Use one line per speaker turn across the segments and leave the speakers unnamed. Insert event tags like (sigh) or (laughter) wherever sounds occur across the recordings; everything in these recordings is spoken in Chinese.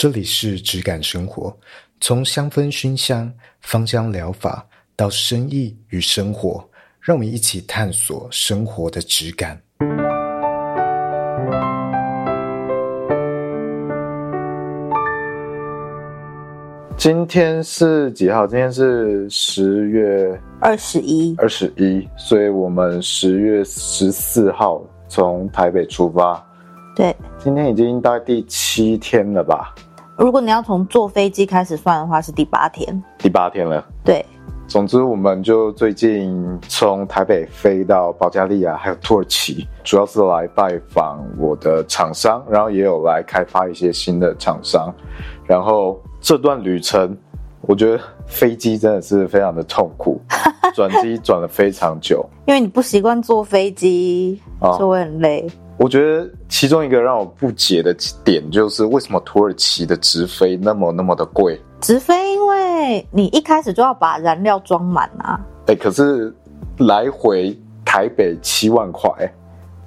这里是质感生活，从香氛熏香、芳香疗法到生意与生活，让我们一起探索生活的质感。
今天是几号？今天是十月
二十一，
二十一，所以我们十月十四号从台北出发。
对，
今天已经大概第七天了吧？
如果你要从坐飞机开始算的话，是第八天。
第八天了。
对，
总之我们就最近从台北飞到保加利亚，还有土耳其，主要是来拜访我的厂商，然后也有来开发一些新的厂商。然后这段旅程，我觉得飞机真的是非常的痛苦，(laughs) 转机转了非常久，
因为你不习惯坐飞机，就会很累。哦
我觉得其中一个让我不解的点就是，为什么土耳其的直飞那么那么的贵？
直飞，因为你一开始就要把燃料装满啊。
哎，可是来回台北七万块，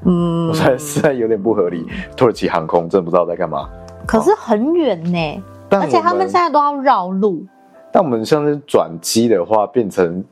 嗯，实在有点不合理。土耳其航空真的不知道在干嘛。
可是很远呢，而且他们现在都要绕路。
但我们像是转机的话，变成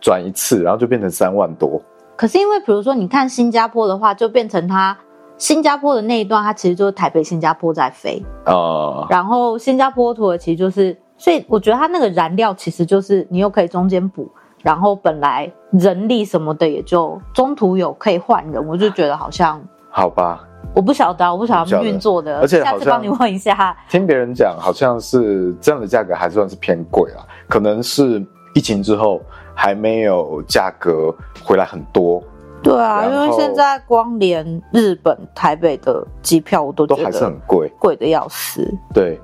转一次，然后就变成三万多。
可是因为，比如说，你看新加坡的话，就变成它新加坡的那一段，它其实就是台北、新加坡在飞哦。然后新加坡、土耳其就是，所以我觉得它那个燃料其实就是你又可以中间补，然后本来人力什么的也就中途有可以换人，我就觉得好像
好吧。
我不晓得，我不晓得运作的，
而且
下次帮你问一下。
听别人讲，好像是这样的价格还算是偏贵啊，可能是疫情之后。还没有价格回来很多，
对啊，因为现在光连日本台北的机票我都
都还是很贵，
贵的要死。
对，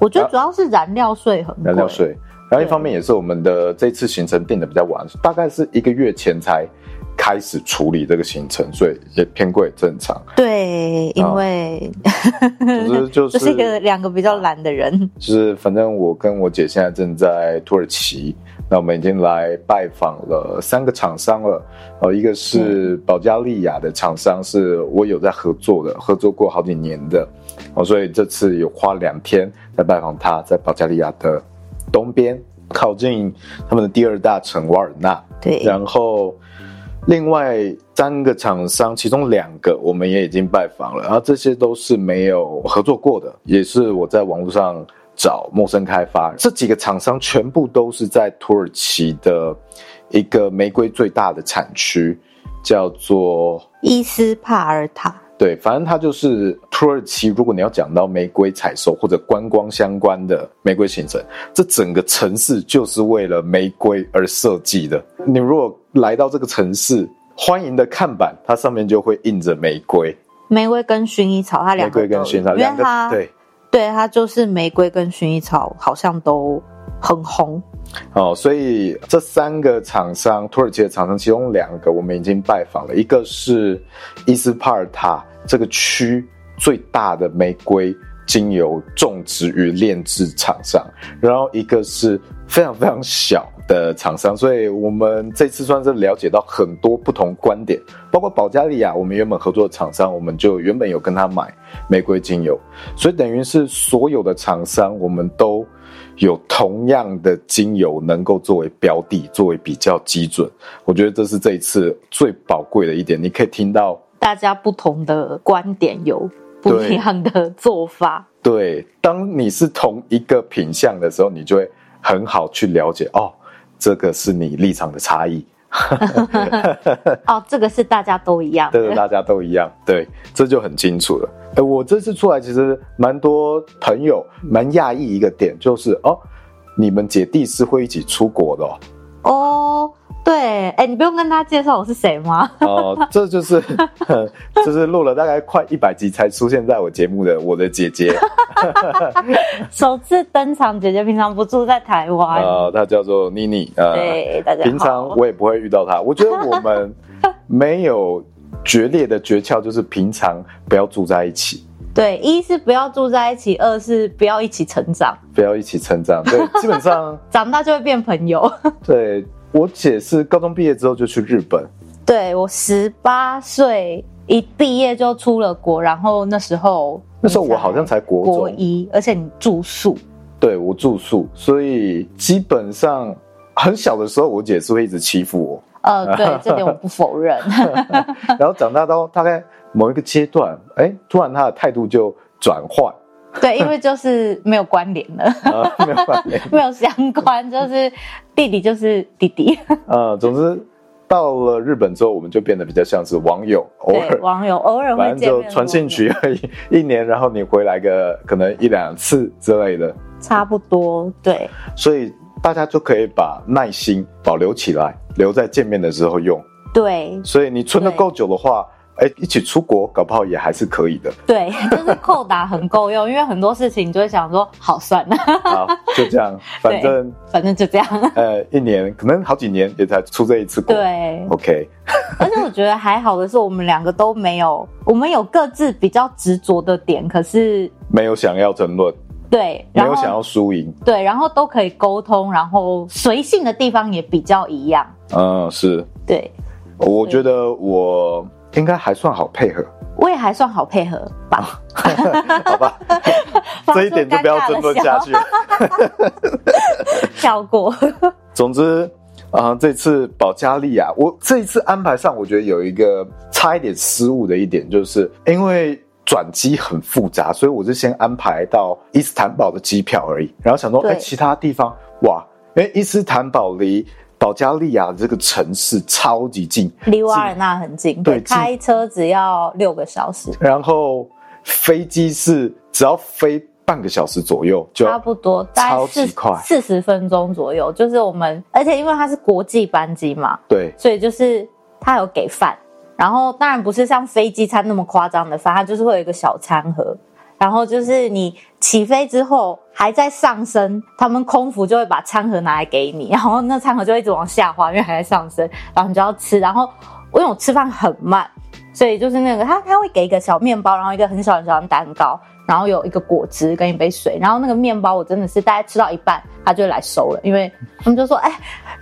我觉得主要是燃料税很贵，
燃料税，然后一方面也是我们的这次行程定的比较晚，大概是一个月前才开始处理这个行程，所以也偏贵正常。
对，因为 (laughs)
就是就是
就是一个两个比较懒的人，
就是反正我跟我姐现在正在土耳其。那我们已经来拜访了三个厂商了，呃，一个是保加利亚的厂商，是我有在合作的，合作过好几年的，哦，所以这次有花两天在拜访他，在保加利亚的东边，靠近他们的第二大城瓦尔纳。
对，
然后另外三个厂商，其中两个我们也已经拜访了，然后这些都是没有合作过的，也是我在网络上。找陌生开发，这几个厂商全部都是在土耳其的一个玫瑰最大的产区，叫做
伊斯帕尔塔。
对，反正它就是土耳其。如果你要讲到玫瑰采收或者观光相关的玫瑰行程，这整个城市就是为了玫瑰而设计的。你如果来到这个城市，欢迎的看板，它上面就会印着玫瑰、
玫瑰跟薰衣草，它两个
玫瑰跟薰衣草两个对。
对，它就是玫瑰跟薰衣草，好像都很红
哦。所以这三个厂商，土耳其的厂商，其中两个我们已经拜访了，一个是伊斯帕尔塔这个区最大的玫瑰精油种植与炼制厂商，然后一个是非常非常小的厂商。所以我们这次算是了解到很多不同观点，包括保加利亚，我们原本合作的厂商，我们就原本有跟他买。玫瑰精油，所以等于是所有的厂商，我们都有同样的精油能够作为标的，作为比较基准。我觉得这是这一次最宝贵的一点。你可以听到
大家不同的观点，有不一样的做法。
对，当你是同一个品相的时候，你就会很好去了解哦，这个是你立场的差异。(laughs)
哦，这个是大家都一样，
对，大家都一样，对，这就很清楚了。哎，我这次出来其实蛮多朋友蛮讶异一个点，就是哦，你们姐弟是会一起出国的哦。
哦，对，哎，你不用跟他介绍我是谁吗？(laughs)
哦，这就是，(laughs) 就是录了大概快一百集才出现在我节目的我的姐姐，(laughs)
首次登场。姐姐平常不住在台湾啊，
呃，她叫做妮妮啊。
对，大家
平常我也不会遇到她。我觉得我们没有决裂的诀窍，就是平常不要住在一起。
对，一是不要住在一起，二是不要一起成长，
不要一起成长。对，基本上
长大就会变朋友。
对，我姐是高中毕业之后就去日本。
对，我十八岁一毕业就出了国，然后那时候
那时候我好像才国
国一，而且你住宿，
对，我住宿，所以基本上很小的时候，我姐是会一直欺负我。
呃，对，这点我不否认。(laughs)
然后长大到大概某一个阶段，哎，突然她的态度就转换。(laughs)
对，因为就是没有关联了，
没有关联，(laughs)
没有相关，就是弟弟就是弟弟。
呃，总之到了日本之后，我们就变得比较像是网友，偶尔
网友偶尔会
反正就传信息而已。(laughs) 一年，然后你回来个可能一两次之类的，
差不多。对，
所以大家就可以把耐心保留起来，留在见面的时候用。
对，
所以你存的够久的话。哎，一起出国搞不好也还是可以的。
对，(laughs) 就是扣打很够用，因为很多事情你就会想说，好算了，
好就这样，(laughs) 反正
反正就这样。
呃，一年可能好几年也才出这一次国。
对
，OK。(laughs)
而且我觉得还好的是，我们两个都没有，我们有各自比较执着的点，可是
没有想要争论，
对，
没有想要输赢，
对，然后都可以沟通，然后随性的地方也比较一样。
嗯，是，
对，
我觉得我。应该还算好配合，
我也还算好配合吧。(laughs)
好吧，(laughs) 这一点就不要争论下去了，(laughs)
跳过。
总之啊、呃，这次保加利亚，我这一次安排上，我觉得有一个差一点失误的一点，就是因为转机很复杂，所以我就先安排到伊斯坦堡的机票而已。然后想说，哎，其他地方哇，因为伊斯坦堡离。保加利亚这个城市超级近，
离瓦尔纳很近，对，开车只要六个小时。
然后飞机是只要飞半个小时左右，就
差不多，超级快，四十分钟左右。就是我们，而且因为它是国际班机嘛，
对，
所以就是它有给饭，然后当然不是像飞机餐那么夸张的饭，它就是会有一个小餐盒。然后就是你起飞之后还在上升，他们空服就会把餐盒拿来给你，(laughs) 然后那餐盒就一直往下滑，因为还在上升，然后你就要吃。然后因为我吃饭很慢，所以就是那个他他会给一个小面包，然后一个很小很小的蛋糕，然后有一个果汁跟一杯水。然后那个面包我真的是大概吃到一半，他就来收了，因为他们就说：“哎。”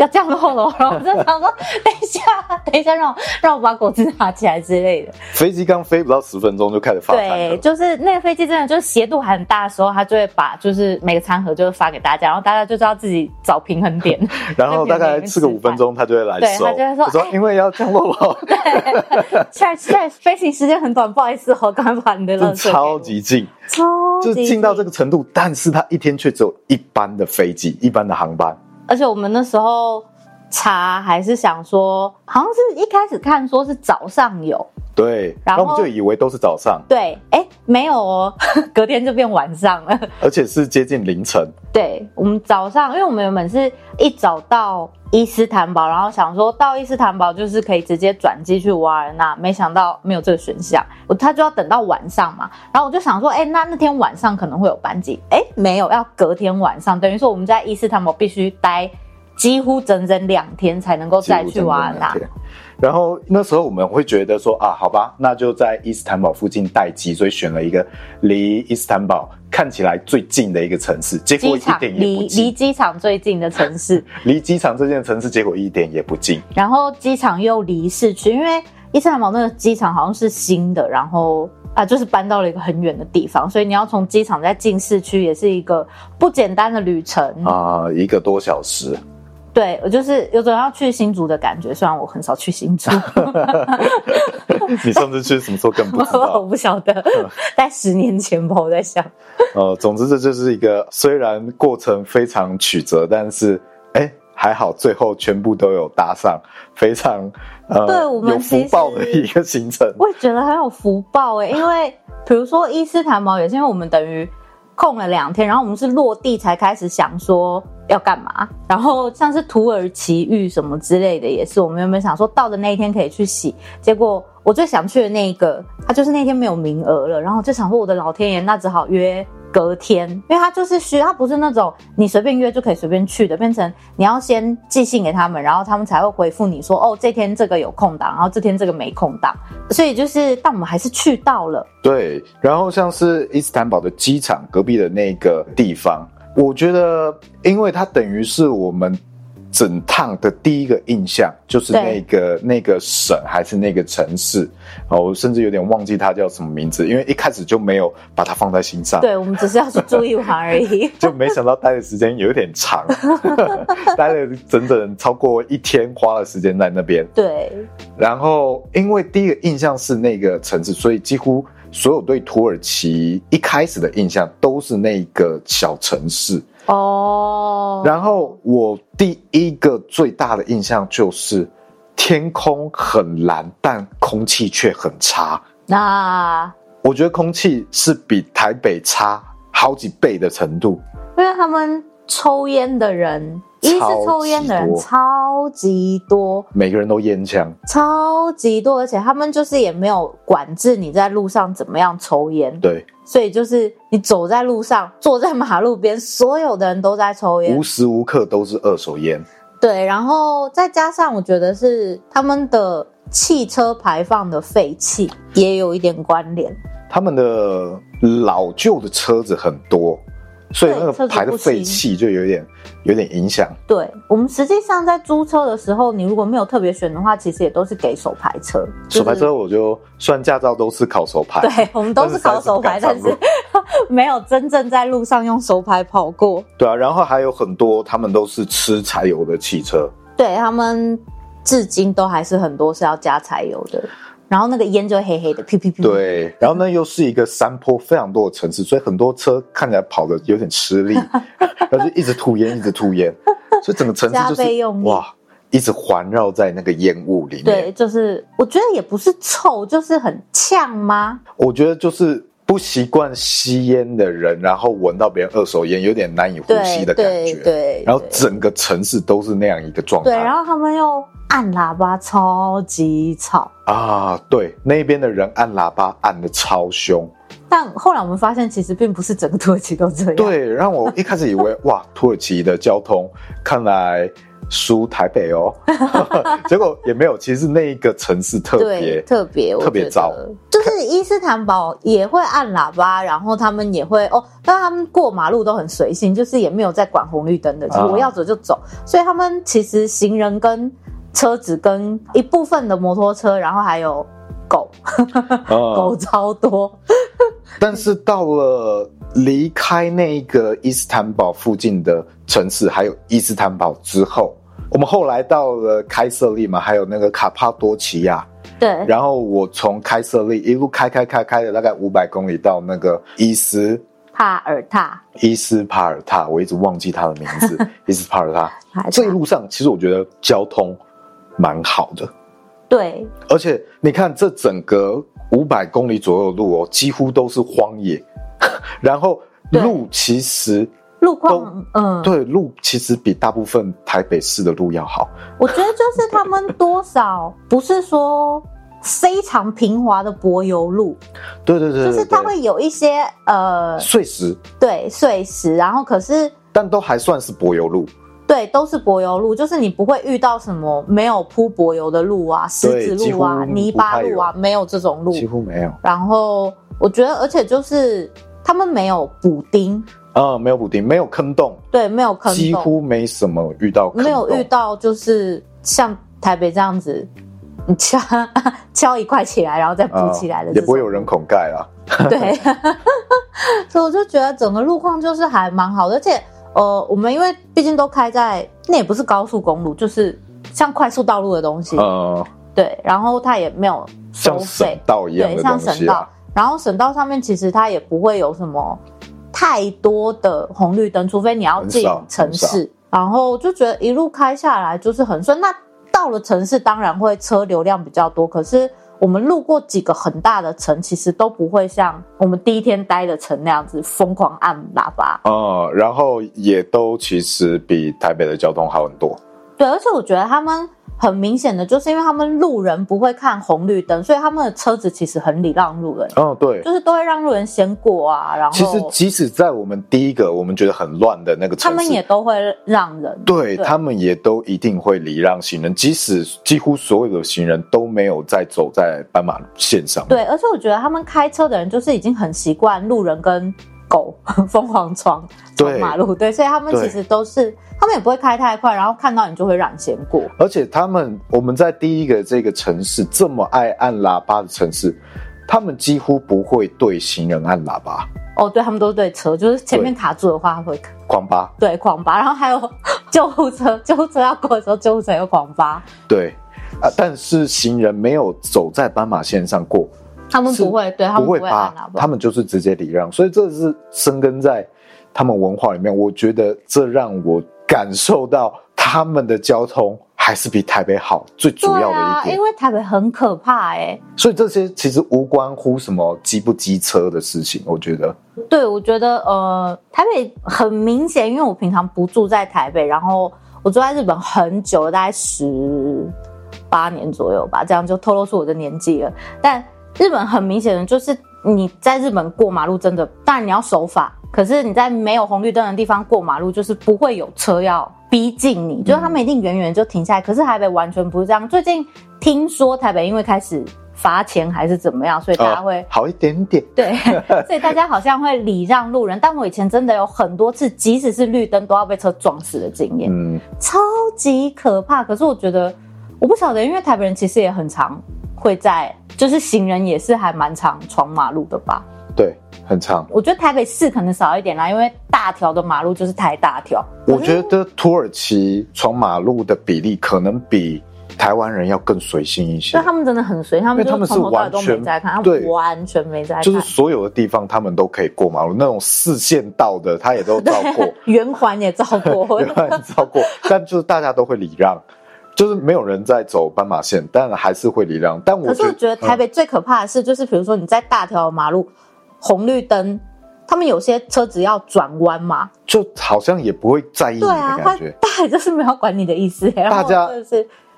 要降落了，然后我就想说，等一下，等一下，让我让我把果汁拿起来之类的。
飞机刚飞不到十分钟就开始发。
对，就是那个飞机真的就是斜度还很大的时候，他就会把就是每个餐盒就会发给大家，然后大家就知道自己找平衡点。(laughs)
然后大概吃个五分钟，他就会来收。
对，他就会说，说因
为要降落了。
对，(laughs) 现在现在飞行时间很短，不好意思，我赶快把你的垃圾。(laughs)
超级近，
超，
就是近到这个程度，但是他一天却只有一班的飞机，一班的航班。
而且我们那时候查还是想说，好像是一开始看说是早上有，
对，然后我们就以为都是早上，
对，哎，没有哦，(laughs) 隔天就变晚上了，
而且是接近凌晨。
对，我们早上，因为我们原本是一早到伊斯坦堡，然后想说到伊斯坦堡就是可以直接转机去瓦尔纳，没想到没有这个选项，我他就要等到晚上嘛，然后我就想说，哎，那那天晚上可能会有班机，哎，没有，要隔天晚上，等于说我们在伊斯坦堡必须待。几乎整整两天才能够再去瓦尔纳，
然后那时候我们会觉得说啊，好吧，那就在伊斯坦堡附近待机，所以选了一个离伊斯坦堡看起来最近的一个城市，结果一点也不近。
离离机场最近的城市，(laughs)
离机场最近的城市，结果一点也不近。
然后机场又离市区，因为伊斯坦堡那个机场好像是新的，然后啊，就是搬到了一个很远的地方，所以你要从机场再进市区，也是一个不简单的旅程
啊，一个多小时。
对，我就是有种要去新竹的感觉，虽然我很少去新竹。
你上次去什么时候更不知道？(laughs)
我不晓得，在十年前吧，我在想。
呃，总之这就是一个虽然过程非常曲折，但是哎还好，最后全部都有搭上，非常呃对我们有福报的一个行程。
我也觉得很有福报哎，因为比如说伊斯坦堡也是因为我们等于。空了两天，然后我们是落地才开始想说要干嘛，然后像是土耳其浴什么之类的，也是我们原本想说到的那一天可以去洗，结果我最想去的那一个，他就是那天没有名额了，然后就想说我的老天爷，那只好约。隔天，因为他就是需，他不是那种你随便约就可以随便去的，变成你要先寄信给他们，然后他们才会回复你说，哦，这天这个有空档，然后这天这个没空档，所以就是，但我们还是去到了。
对，然后像是伊斯坦堡的机场隔壁的那个地方，我觉得，因为它等于是我们整趟的第一个印象就是那个那个省还是那个城市，哦，我甚至有点忘记它叫什么名字，因为一开始就没有把它放在心上。
对，我们只是要去住一晚而已，(laughs)
就没想到待的时间有点长，(laughs) 待了整整超过一天，花了时间在那边。
对，
然后因为第一个印象是那个城市，所以几乎所有对土耳其一开始的印象都是那个小城市。
哦，oh.
然后我第一个最大的印象就是天空很蓝，但空气却很差。
那、ah.
我觉得空气是比台北差好几倍的程度，
因为他们抽烟的人。一是抽烟的人超级多，
每个人都烟枪，
超级多，而且他们就是也没有管制你在路上怎么样抽烟，
对，
所以就是你走在路上，坐在马路边，所有的人都在抽烟，
无时无刻都是二手烟，
对，然后再加上我觉得是他们的汽车排放的废气也有一点关联，
他们的老旧的车子很多。所以那个排的废气就有点有点影响。
对，我们实际上在租车的时候，你如果没有特别选的话，其实也都是给手排车。
就是、手排车我就算驾照都是考手排。
对，我们都是考手排，但是，但是 (laughs) 没有真正在路上用手排跑过。
对啊，然后还有很多他们都是吃柴油的汽车。
对，他们至今都还是很多是要加柴油的。然后那个烟就黑黑的，噗噗噗。
对，然后呢又是一个山坡非常多的城市，所以很多车看起来跑的有点吃力，(laughs) 然后就一直吐烟，一直吐烟，(laughs) 所以整个城市就是哇，一直环绕在那个烟雾里面。
对，就是我觉得也不是臭，就是很呛吗？
我觉得就是不习惯吸烟的人，然后闻到别人二手烟，有点难以呼吸的感觉。
对，对对，
然后整个城市都是那样一个状态。
对，然后他们又。按喇叭超级吵
啊！对，那边的人按喇叭按的超凶。
但后来我们发现，其实并不是整个土耳其都这样。
对，让我一开始以为 (laughs) 哇，土耳其的交通看来输台北哦，(laughs) 结果也没有。其实那一个城市特别
特别
特别糟，
就是伊斯坦堡也会按喇叭，然后他们也会哦，但他们过马路都很随性，就是也没有在管红绿灯的，就是我要走就走。啊、所以他们其实行人跟车子跟一部分的摩托车，然后还有狗，嗯、(laughs) 狗超多。
但是到了离开那个伊斯坦堡附近的城市，还有伊斯坦堡之后，我们后来到了开瑟利嘛，还有那个卡帕多奇亚。
对。
然后我从开瑟利一路开开开开了大概五百公里到那个伊斯
帕尔塔。
伊斯帕尔塔，我一直忘记它的名字。(laughs) 伊斯帕尔塔。这一路上，其实我觉得交通。蛮好的，
对，
而且你看这整个五百公里左右的路哦，几乎都是荒野，(laughs) 然后路其实
路况，嗯，
对，路其实比大部分台北市的路要好。
我觉得就是他们多少不是说非常平滑的柏油路，
对对对，
就是它会有一些呃
碎石，
对碎石，然后可是
但都还算是柏油路。
对，都是柏油路，就是你不会遇到什么没有铺柏油的路啊，石子路啊，泥巴路啊，没有这种路，
几乎没有。
然后我觉得，而且就是他们没有补丁，
啊、嗯，没有补丁，没有坑洞，
对，没有坑洞，
几乎没什么遇到坑洞，
没有遇到就是像台北这样子，你敲 (laughs) 敲一块起来，然后再补起来的、嗯，
也不会有人孔盖啦。
对，(laughs) 所以我就觉得整个路况就是还蛮好的，而且。呃，我们因为毕竟都开在那也不是高速公路，就是像快速道路的东西，嗯，对，然后它也没有收费，像省道一样对，像省道，然后省道上面其实它也不会有什么太多的红绿灯，除非你要进城市，然后就觉得一路开下来就是很顺。那到了城市，当然会车流量比较多，可是。我们路过几个很大的城，其实都不会像我们第一天待的城那样子疯狂按喇叭。
嗯，然后也都其实比台北的交通好很多。
对，而且我觉得他们。很明显的就是因为他们路人不会看红绿灯，所以他们的车子其实很礼让路人。
哦，对，
就是都会让路人先过啊。然后
其实即使在我们第一个我们觉得很乱的那个城市，
他们也都会让人。
对，对他们也都一定会礼让行人，即使几乎所有的行人都没有在走在斑马线上。
对，而且我觉得他们开车的人就是已经很习惯路人跟狗疯狂闯闯马路，对，所以他们其实都是，他们也不会开太快，然后看到你就会让先过。
而且他们，我们在第一个这个城市这么爱按喇叭的城市，他们几乎不会对行人按喇叭。
哦，对，他们都是对车，就是前面卡住的话他会
狂扒，
对，狂扒。然后还有 (laughs) 救护车，救护车要过的时候，救护车又狂扒。
对，啊，但是行人没有走在斑马线上过。
他们不会，对他们不会扒，
他们就是直接礼让，所以这是生根在他们文化里面。我觉得这让我感受到他们的交通还是比台北好，最主要的一点。啊、
因为台北很可怕哎、欸，
所以这些其实无关乎什么机不机车的事情。我觉得，
对，我觉得呃，台北很明显，因为我平常不住在台北，然后我住在日本很久，大概十八年左右吧，这样就透露出我的年纪了，但。日本很明显的就是你在日本过马路真的，当然你要守法，可是你在没有红绿灯的地方过马路，就是不会有车要逼近你，就是他们一定远远就停下来。可是台北完全不是这样。最近听说台北因为开始罚钱还是怎么样，所以大家会
好一点点。
对，所以大家好像会礼让路人。但我以前真的有很多次，即使是绿灯都要被车撞死的经验，嗯，超级可怕。可是我觉得，我不晓得，因为台北人其实也很常。会在，就是行人也是还蛮常闯马路的吧？
对，很长。
我觉得台北市可能少一点啦，因为大条的马路就是太大条。
我觉得土耳其闯马路的比例可能比台湾人要更随性一些。
那，他们真的很随，他们就从头到尾都没在看，对，完全没在看。
就是所有的地方他们都可以过马路，那种四线道的他也都照过，(laughs)
圆环也照过，(laughs)
圆环照过，但就是大家都会礼让。就是没有人在走斑马线，但还是会礼让。但我
可是我觉得台北最可怕的是，就是比如说你在大条马路，红绿灯，他们有些车子要转弯嘛，
就好像也不会在意你的感觉。(laughs)
大概就是没有管你的意思。(laughs)
大家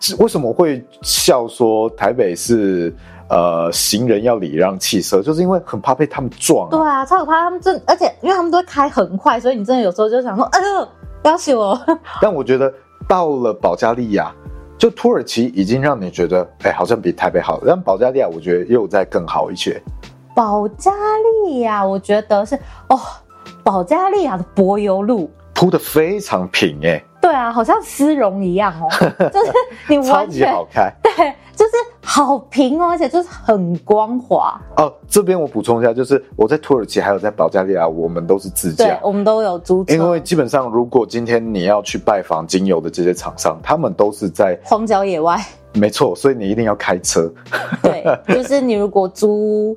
是为什么会笑说台北是呃行人要礼让汽车，就是因为很怕被他们撞。
对啊，超可怕。他们真而且因为他们都会开很快，所以你真的有时候就想说，哎呦，不要死我。
但我觉得到了保加利亚。就土耳其已经让你觉得，哎、欸，好像比台北好，但保加利亚我觉得又再更好一些。
保加利亚，我觉得是哦，保加利亚的柏油路
铺得非常平，哎，
对啊，好像丝绒一样哦，(laughs) 就是你完全
超级好开，
对。就是好平哦，而且就是很光滑
哦。这边我补充一下，就是我在土耳其还有在保加利亚，我们都是自驾，
对，我们都有租车。
因为基本上，如果今天你要去拜访精油的这些厂商，他们都是在
荒郊野外。
没错，所以你一定要开车。
对，就是你如果租，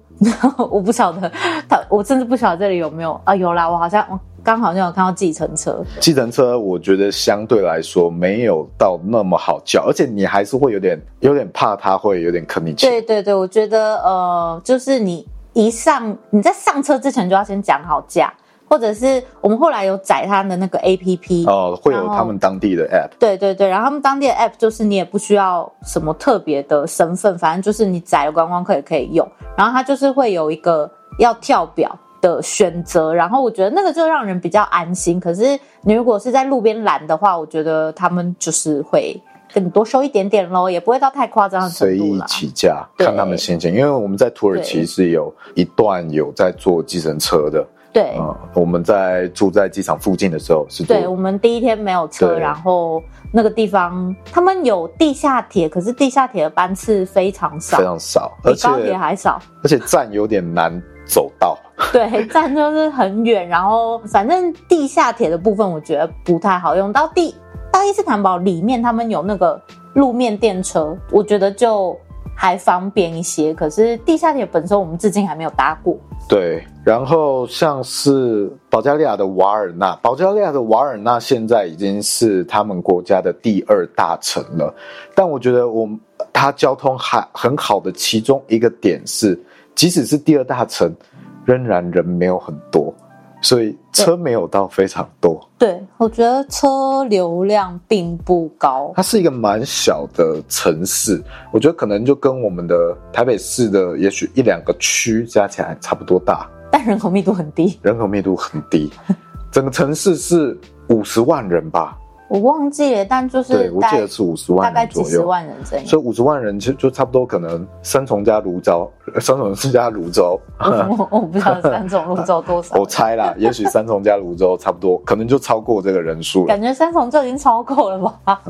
我不晓得他，我甚至不晓得这里有没有啊？有啦，我好像。刚好像有看到计程车，
计程车我觉得相对来说没有到那么好叫，而且你还是会有点有点怕他会有点坑你钱。
对对对，我觉得呃，就是你一上你在上车之前就要先讲好价，或者是我们后来有载他的那个 APP
哦，会有他们当地的 App。
对对对，然后他们当地的 App 就是你也不需要什么特别的身份，反正就是你载了观光客也可以用，然后它就是会有一个要跳表。的选择，然后我觉得那个就让人比较安心。可是你如果是在路边拦的话，我觉得他们就是会跟你多收一点点咯，也不会到太夸张的程度。
随意起价，看他们心情。因为我们在土耳其是有一段有在坐计程车的。
对，嗯，
我们在住在机场附近的时候是。
对，我们第一天没有车，然后那个地方他们有地下铁，可是地下铁的班次非常少，
非常少，
比高铁还少，
而且站有点难走到。(laughs)
对，站就是很远，然后反正地下铁的部分我觉得不太好用。到第到伊斯坦堡里面，他们有那个路面电车，我觉得就还方便一些。可是地下铁本身我们至今还没有搭过。
对，然后像是保加利亚的瓦尔纳，保加利亚的瓦尔纳现在已经是他们国家的第二大城了。但我觉得我它交通还很好的其中一个点是，即使是第二大城。仍然人没有很多，所以车没有到非常多。
对，我觉得车流量并不高。
它是一个蛮小的城市，我觉得可能就跟我们的台北市的也许一两个区加起来差不多大，
但人口密度很低。
人口密度很低，整个城市是五十万人吧？
我忘记了，但就是
对，我记得是五十万，
大概几十万人这样。
所以五十万人就就差不多可能三重加泸州，三重加泸州。(laughs)
我我不知道三重泸州多少。(laughs)
我猜啦，也许三重加泸州差不多，可能就超过这个人数了。
感觉三重就已经超过了吧？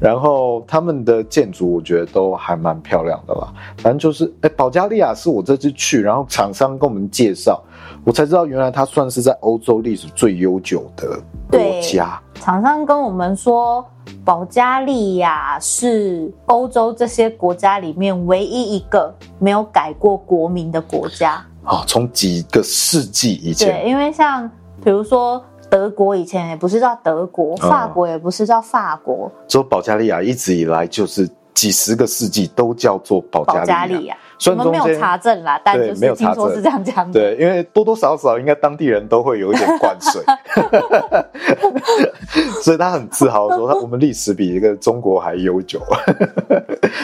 然后他们的建筑我觉得都还蛮漂亮的啦。反正就是，哎，保加利亚是我这次去，然后厂商跟我们介绍，我才知道原来它算是在欧洲历史最悠久的国家。
厂商跟我们说，保加利亚是欧洲这些国家里面唯一一个没有改过国名的国家。
哦，从几个世纪以前。
对，因为像比如说德国以前也不是叫德国，法国也不是叫法国，
所以保加利亚一直以来就是几十个世纪都叫做保加利亚。保加利亚
我们没有查证啦，但就是听说是这样讲的。
对，因为多多少少应该当地人都会有一点灌水，(laughs) 所以他很自豪说，他我们历史比一个中国还悠久。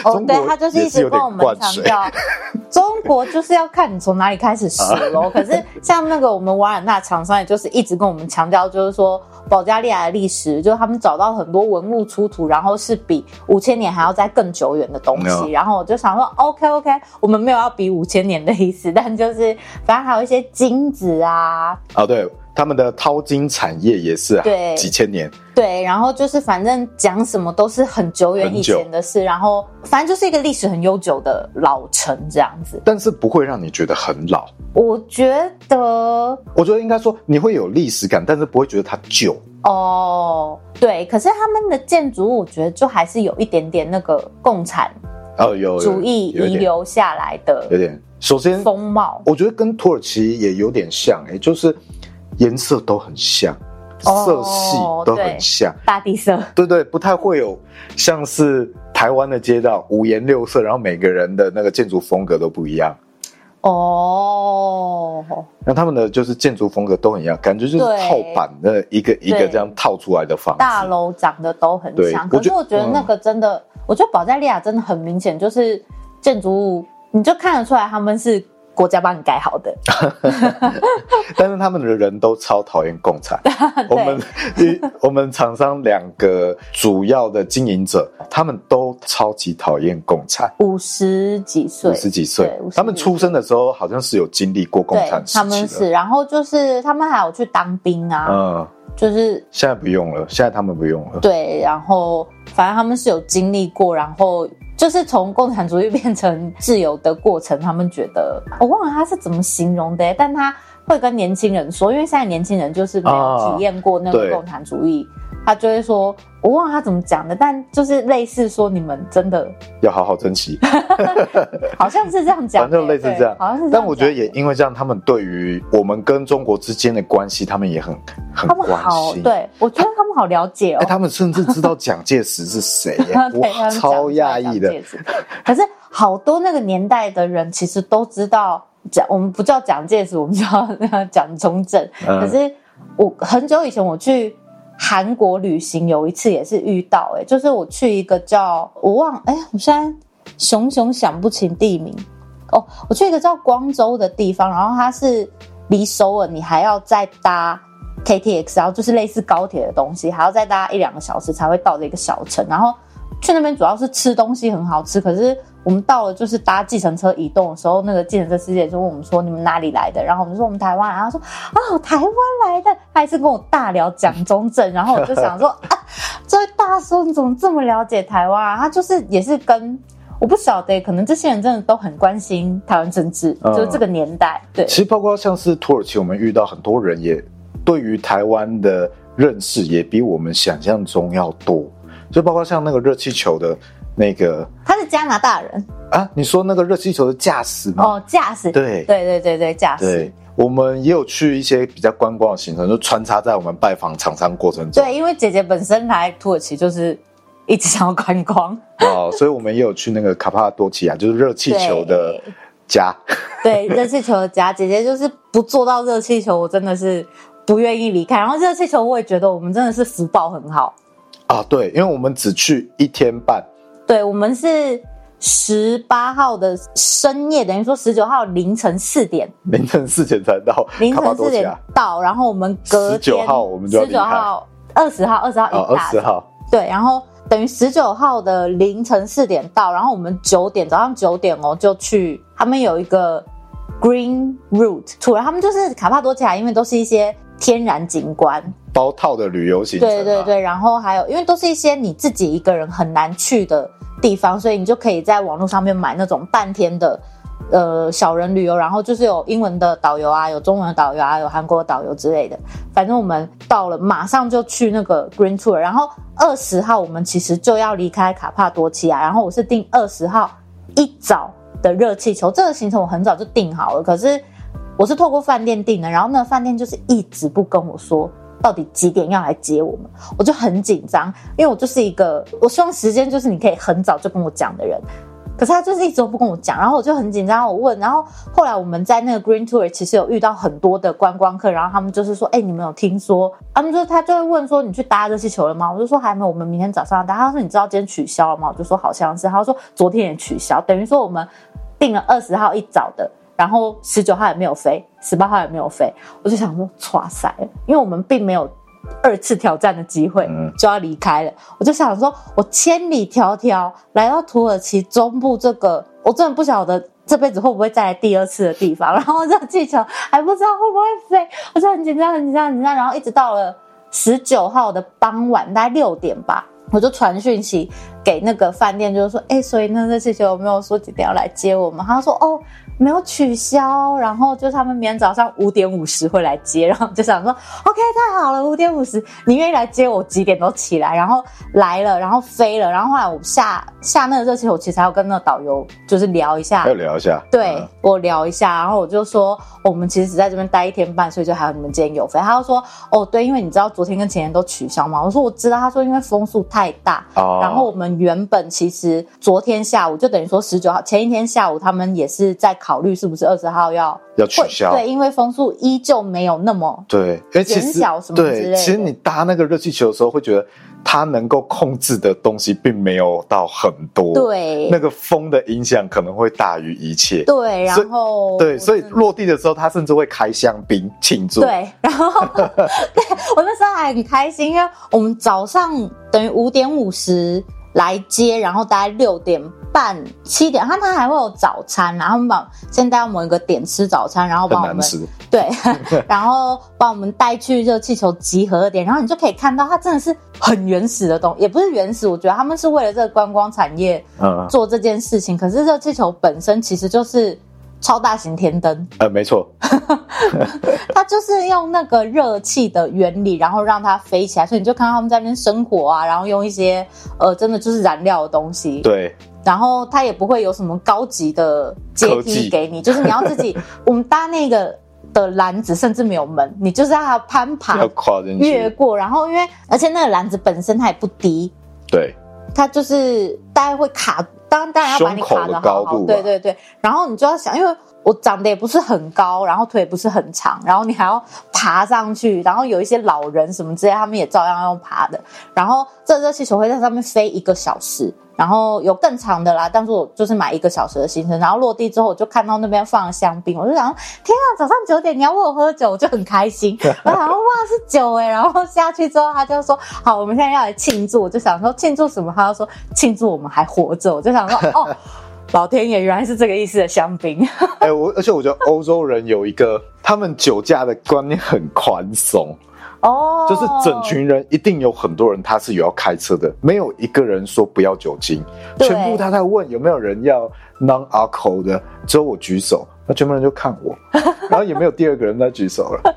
哦，(laughs) 对，他就是一直跟我们强调，(laughs) 中国就是要看你从哪里开始死喽。可是像那个我们瓦尔纳厂商，也就是一直跟我们强调，就是说。保加利亚的历史，就是他们找到很多文物出土，然后是比五千年还要再更久远的东西。然后我就想说，OK OK，我们没有要比五千年的意思，但就是反正还有一些金子啊。
哦，对。他们的淘金产业也是啊，对，几千年。
对，然后就是反正讲什么都是很久远以前的事，然后反正就是一个历史很悠久的老城这样子。
但是不会让你觉得很老。
我觉得，
我觉得应该说你会有历史感，但是不会觉得它旧。
哦，对，可是他们的建筑物，我觉得就还是有一点点那个共产
哦，有
主义遗留下来的，
有点。首先
风貌，
我觉得跟土耳其也有点像，哎，就是。颜色都很像，色系都很像，
大地色。
对对，不太会有像是台湾的街道五颜六色，然后每个人的那个建筑风格都不一样。
哦，
那他们的就是建筑风格都很一样，感觉就是套板的一个一个这样套出来的房子。
大楼长得都很像，可是我觉得那个真的，嗯、我觉得保加利亚真的很明显，就是建筑物你就看得出来他们是。国家帮你盖好的，(laughs)
但是他们的人都超讨厌共产。(laughs) 我们 (laughs) 我们厂商两个主要的经营者，他们都超级讨厌共产。
五十几岁，
五十几岁，他们出生的时候好像是有经历过共产时期。
他们是，然后就是他们还有去当兵啊，嗯，就是
现在不用了，现在他们不用了。
对，然后反正他们是有经历过，然后。就是从共产主义变成自由的过程，他们觉得我忘了他是怎么形容的，但他会跟年轻人说，因为现在年轻人就是没有体验过那个共产主义，啊、他就会说，我忘了他怎么讲的，但就是类似说你们真的
要好好珍惜，(laughs)
好像是这样讲，
反正类似这样，
好像是。
但我觉得也因为这样，他们对于我们跟中国之间的关系，他们也很很关心。好，
对我觉得他们好了解哦，
哎，他们甚至知道蒋介石是谁，(laughs) 我，超讶异的。
可是好多那个年代的人其实都知道蒋，我们不叫蒋介石，我们叫蒋中正。嗯、可是我很久以前我去韩国旅行，有一次也是遇到、欸，哎，就是我去一个叫我忘，哎、我现在熊熊想不起地名哦，我去一个叫光州的地方，然后它是离首尔你还要再搭 KTX，然后就是类似高铁的东西，还要再搭一两个小时才会到的一个小城，然后。去那边主要是吃东西很好吃，可是我们到了就是搭计程车移动的时候，那个计程车司机就问我们说：“你们哪里来的？”然后我们说：“我们台湾。”然后他说：“哦，台湾来的。”他还是跟我大聊蒋中正，然后我就想说：“ (laughs) 啊，这位大叔你怎么这么了解台湾啊？”他就是也是跟我不晓得，可能这些人真的都很关心台湾政治，嗯、就是这个年代。对，
其实包括像是土耳其，我们遇到很多人也对于台湾的认识也比我们想象中要多。就包括像那个热气球的那个，
他是加拿大人
啊？你说那个热气球的驾驶吗？
哦，驾驶，
对，
对对对对，驾驶。
对，我们也有去一些比较观光的行程，就穿插在我们拜访厂商过程中。
对，因为姐姐本身来土耳其就是一直想要观光
哦，所以我们也有去那个卡帕多奇亚，就是热气球的家。
对，热气球的家，(laughs) 姐姐就是不坐到热气球，我真的是不愿意离开。然后热气球，我也觉得我们真的是福报很好。
啊，对，因为我们只去一天半，
对，我们是十八号的深夜，等于说十九号凌晨四点，
凌晨四点才到，
凌晨四点到，然后我们隔
十九号我们就
十九号二十号，二十号一大，
二十号，
对，然后等于十九号的凌晨四点到，然后我们九点早上九点哦就去，他们有一个 Green Route Tour，他们就是卡帕多奇亚，因为都是一些天然景观，
包套的旅游行程，
对对对，然后还有因为都是一些你自己一个人很难去的地方，所以你就可以在网络上面买那种半天的。呃，小人旅游，然后就是有英文的导游啊，有中文的导游啊，有韩国的导游之类的。反正我们到了，马上就去那个 Green Tour。然后二十号我们其实就要离开卡帕多奇亚，然后我是订二十号一早的热气球。这个行程我很早就订好了，可是我是透过饭店订的，然后那饭店就是一直不跟我说到底几点要来接我们，我就很紧张，因为我就是一个我希望时间就是你可以很早就跟我讲的人。可是他就是一直都不跟我讲，然后我就很紧张，我问，然后后来我们在那个 Green Tour 其实有遇到很多的观光客，然后他们就是说，哎、你们有听说？他们就他就会问说，你去搭热气球了吗？我就说还没有，我们明天早上要搭。他说你知道今天取消了吗？我就说好像是。他说昨天也取消，等于说我们订了二十号一早的，然后十九号也没有飞，十八号也没有飞。我就想说，哇塞，因为我们并没有。二次挑战的机会就要离开了，嗯、我就想说，我千里迢迢来到土耳其中部这个，我真的不晓得这辈子会不会再来第二次的地方。然后这气球还不知道会不会飞，我就很紧张，很紧张，很紧张。然后一直到了十九号的傍晚，大概六点吧，我就传讯息给那个饭店，就是说，哎、欸，所以那这气球有没有说几点要来接我们？他说，哦。没有取消，然后就他们明天早上五点五十会来接，然后就想说，(laughs) OK，太好了，五点五十，你愿意来接我，几点都起来，然后来了，然后飞了，然后后来我下下那个热气球，其实还要跟那个导游就是聊一下，
要聊一下，
对、嗯、我聊一下，然后我就说，我们其实只在这边待一天半，所以就还有你们今天有飞。他就说，哦，对，因为你知道昨天跟前天都取消嘛，我说我知道，他说因为风速太大，哦、然后我们原本其实昨天下午就等于说十九号前一天下午，他们也是在考。考虑是不是二十号要
要取消？
对，因为风速依旧没有那么
对，减小什么之类。对，其实你搭那个热气球的时候，会觉得它能够控制的东西并没有到很多。对，那个风的影响可能会大于一切。
对，然后
对，所以落地的时候，他甚至会开香槟庆祝。
对，然后 (laughs) 对我那时候还很开心，因为我们早上等于五点五十来接，然后大概六点半七点，他他还会有早餐，然后把先带到某一个点吃早餐，然后把我们对，(laughs) 然后把我们带去热气球集合点，然后你就可以看到它真的是很原始的东西，也不是原始，我觉得他们是为了这个观光产业做这件事情，嗯、可是热气球本身其实就是。超大型天灯，
呃，没错，(laughs)
它就是用那个热气的原理，然后让它飞起来，所以你就看到他们在那边生火啊，然后用一些呃，真的就是燃料的东西，
对，
然后它也不会有什么高级的阶梯给你，就是你要自己，(laughs) 我们搭那个的篮子甚至没有门，你就是要攀爬，要跨进去，越过，然后因为而且那个篮子本身它也不低，
对，
它就是大概会卡。当当然要把你卡的好好，对对对，然后你就要想，因为我长得也不是很高，然后腿也不是很长，然后你还要爬上去，然后有一些老人什么之类，他们也照样要用爬的，然后这热气球会在上面飞一个小时。然后有更长的啦，但是我就是买一个小时的行程，然后落地之后我就看到那边放了香槟，我就想，天啊，早上九点你要为我喝酒，我就很开心。(laughs) 我想说，哇，是酒哎！然后下去之后他就说，好，我们现在要来庆祝，我就想说庆祝什么？他就说庆祝我们还活着，我就想说，哦，老天爷，原来是这个意思的香槟。(laughs)
哎、欸，我而且我觉得欧洲人有一个，他们酒驾的观念很宽松。
哦，
就是整群人一定有很多人他是有要开车的，没有一个人说不要酒精，对全部他在问有没有人要 non alcohol 的，只有我举手，那全部人就看我，(laughs) 然后也没有第二个人在举手了。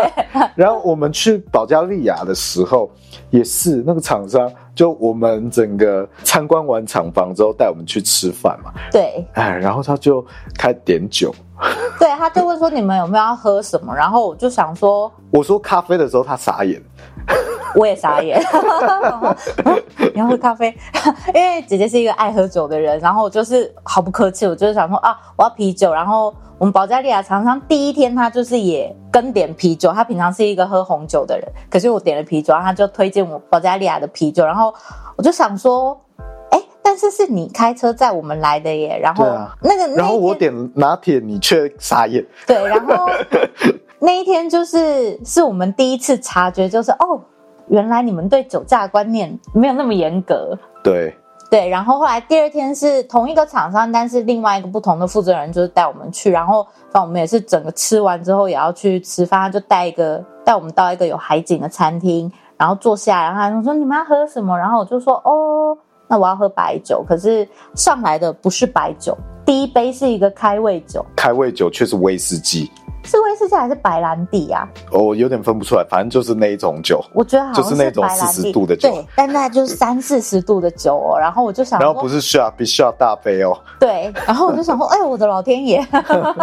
(laughs) 然后我们去保加利亚的时候，也是那个厂商，就我们整个参观完厂房之后带我们去吃饭嘛，
对，
哎，然后他就开点酒。(laughs)
对，他就问说你们有没有要喝什么，然后我就想说，
我说咖啡的时候，他傻眼，
我也傻眼。(laughs) 你要喝咖啡？因为姐姐是一个爱喝酒的人，然后我就是毫不客气，我就是想说啊，我要啤酒。然后我们保加利亚常常第一天他就是也跟点啤酒，他平常是一个喝红酒的人，可是我点了啤酒，然后他就推荐我保加利亚的啤酒，然后我就想说。但是是你开车载我们来的耶，然后那个，
然后我点拿铁，你却傻眼。
对，然后 (laughs) 那一天就是是我们第一次察觉，就是哦，原来你们对酒驾观念没有那么严格。
对
对，然后后来第二天是同一个厂商，但是另外一个不同的负责人就是带我们去，然后反正我们也是整个吃完之后也要去吃饭，他就带一个带我们到一个有海景的餐厅，然后坐下来，然后他就说你们要喝什么？然后我就说哦。那我要喝白酒，可是上来的不是白酒，第一杯是一个开胃酒，
开胃酒却是威士忌，
是威士忌还是白兰地啊？
我有点分不出来，反正就是那一种酒，
我觉得好像是
就是那种四十度的酒，
对，但那就是三四十度的酒哦。然后我就想，
然后不是 shot，比 shot 大杯哦，
对，然后我就想说，哎，我的老天爷，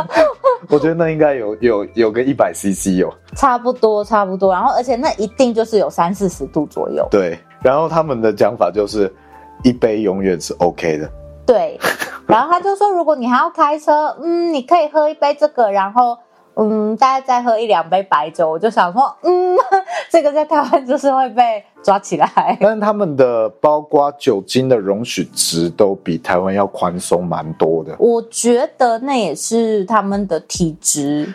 (laughs)
我觉得那应该有有有个一百 CC 哦，
差不多差不多，然后而且那一定就是有三四十度左右，
对，然后他们的讲法就是。一杯永远是 OK 的，
对。然后他就说，如果你还要开车，(laughs) 嗯，你可以喝一杯这个，然后，嗯，大概再喝一两杯白酒。我就想说，嗯，(laughs) 这个在台湾就是会被抓起来。(laughs)
但是他们的包括酒精的容许值都比台湾要宽松蛮多的。
我觉得那也是他们的体质。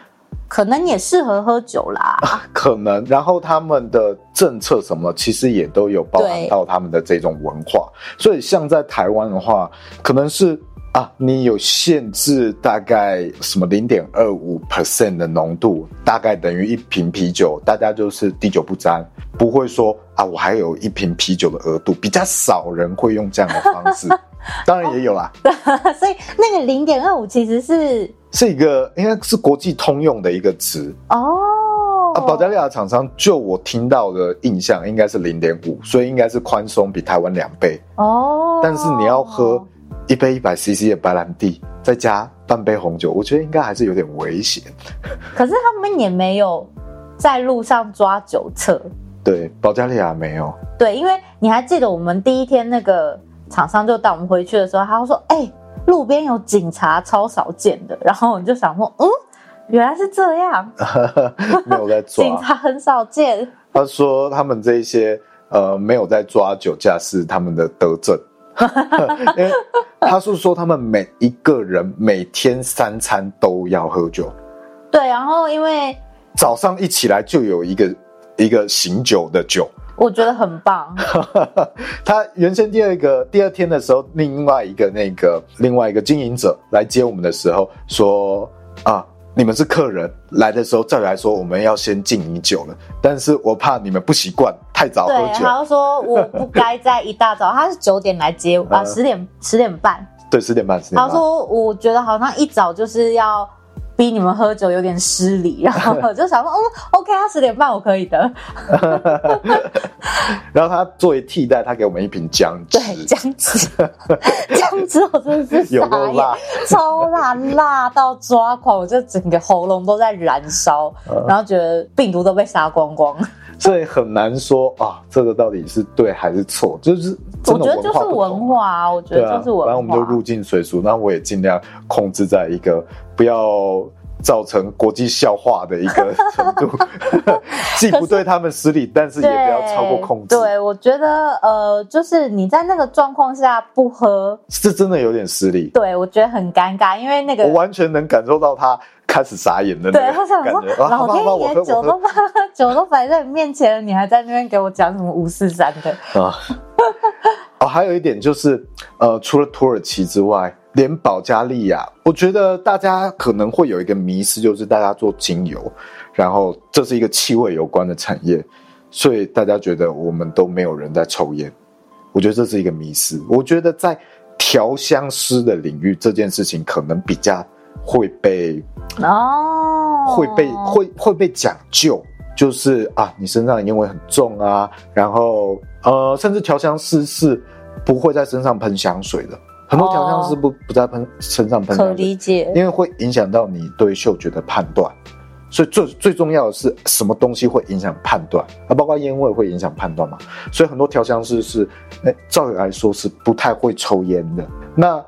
可能也适合喝酒啦，
啊，可能。然后他们的政策什么，其实也都有包含到他们的这种文化。所以像在台湾的话，可能是啊，你有限制大概什么零点二五 percent 的浓度，大概等于一瓶啤酒，大家就是滴酒不沾，不会说啊，我还有一瓶啤酒的额度，比较少人会用这样的方式。(laughs) 当然也有啦，(laughs)
所以那个零点二五其实是。
是一个应该是国际通用的一个值哦。啊，保加利亚厂商就我听到的印象应该是零点五，所以应该是宽松比台湾两倍哦。但是你要喝一杯一百 CC 的白兰地，再加半杯红酒，我觉得应该还是有点危险。(laughs)
可是他们也没有在路上抓酒测。
对，保加利亚没有。
对，因为你还记得我们第一天那个厂商就带我们回去的时候，他说：“哎、欸。”路边有警察超少见的，然后我就想说，嗯，原来是这样，(laughs)
没有在抓，
警察很少见。
他说他们这一些呃没有在抓酒驾是他们的德政，(laughs) 因为他是说他们每一个人每天三餐都要喝酒，
对，然后因为
早上一起来就有一个一个醒酒的酒。
我觉得很棒。(laughs)
他原先第二个第二天的时候，另外一个那个另外一个经营者来接我们的时候说啊，你们是客人来的时候，照理来说我们要先敬你酒了，但是我怕你们不习惯太早喝酒。
对，他说我 (laughs) 不该在一大早，他是九点来接我啊，十点十点半，
对，十点半十点半。
他说我觉得好像一早就是要。逼你们喝酒有点失礼，然后我 (laughs) 就想说，哦，OK，他十点半我可以的。(laughs)
然后他作为替代，他给我们一瓶姜汁。
对，姜汁，(laughs) 姜汁我真的是有够辣，超辣，辣到抓狂，我就整个喉咙都在燃烧，然后觉得病毒都被杀光光。
所以很难说啊，这个到底是对还是错？就是
我觉得就是文化，我觉得就是文化。
反正我们就入境随俗，那我也尽量控制在一个不要造成国际笑话的一个 (laughs) 程度，(laughs) 既不对他们失礼，但是也不要超过控制。
对，我觉得呃，就是你在那个状况下不喝，
是真的有点失礼。
对，我觉得很尴尬，因为那个
我完全能感受到他。开始傻眼了，
对，他想说，老天爷，酒都酒都摆在你面前了，你还在那边给我讲什么五四三的啊？
哦，还有一点就是，呃，除了土耳其之外，连保加利亚，我觉得大家可能会有一个迷思，就是大家做精油，然后这是一个气味有关的产业，所以大家觉得我们都没有人在抽烟，我觉得这是一个迷思。我觉得在调香师的领域，这件事情可能比较。会被哦，会被会会被讲究，就是啊，你身上的烟味很重啊，然后呃，甚至调香师是不会在身上喷香水的，很多调香师不不在喷身上喷
可理解，
因为会影响到你对嗅觉的判断，所以最最重要的是什么东西会影响判断，啊，包括烟味会影响判断嘛，所以很多调香师是，哎，照理来说是不太会抽烟的，那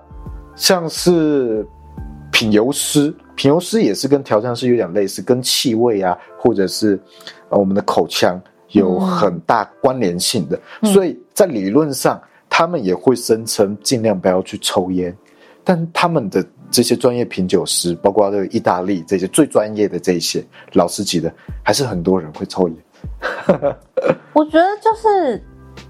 像是。品油师，品油师也是跟调香师有点类似，跟气味啊，或者是呃我们的口腔有很大关联性的，嗯、所以在理论上，他们也会声称尽量不要去抽烟，但他们的这些专业品酒师，包括这个意大利这些最专业的这些老师级的，还是很多人会抽烟。(laughs)
我觉得就是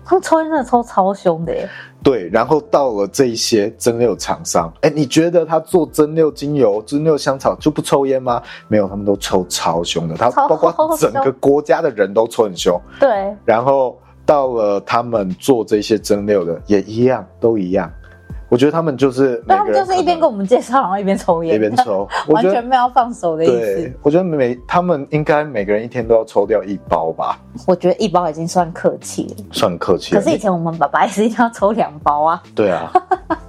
他们抽烟真的抽超凶的耶。
对，然后到了这一些蒸馏厂商，哎，你觉得他做蒸馏精油、蒸馏香草就不抽烟吗？没有，他们都抽超凶的，他包括整个国家的人都抽很凶。
对，
然后到了他们做这些蒸馏的也一样，都一样。我觉得他们就是，
他们就是一边跟我们介绍，然后一边抽烟，
一边抽，(laughs)
完全没有放手的意思。
对，我觉得每他们应该每个人一天都要抽掉一包吧。
我觉得一包已经算客气了，
算客气。
可是以前我们爸爸也是一定要抽两包啊。
对啊，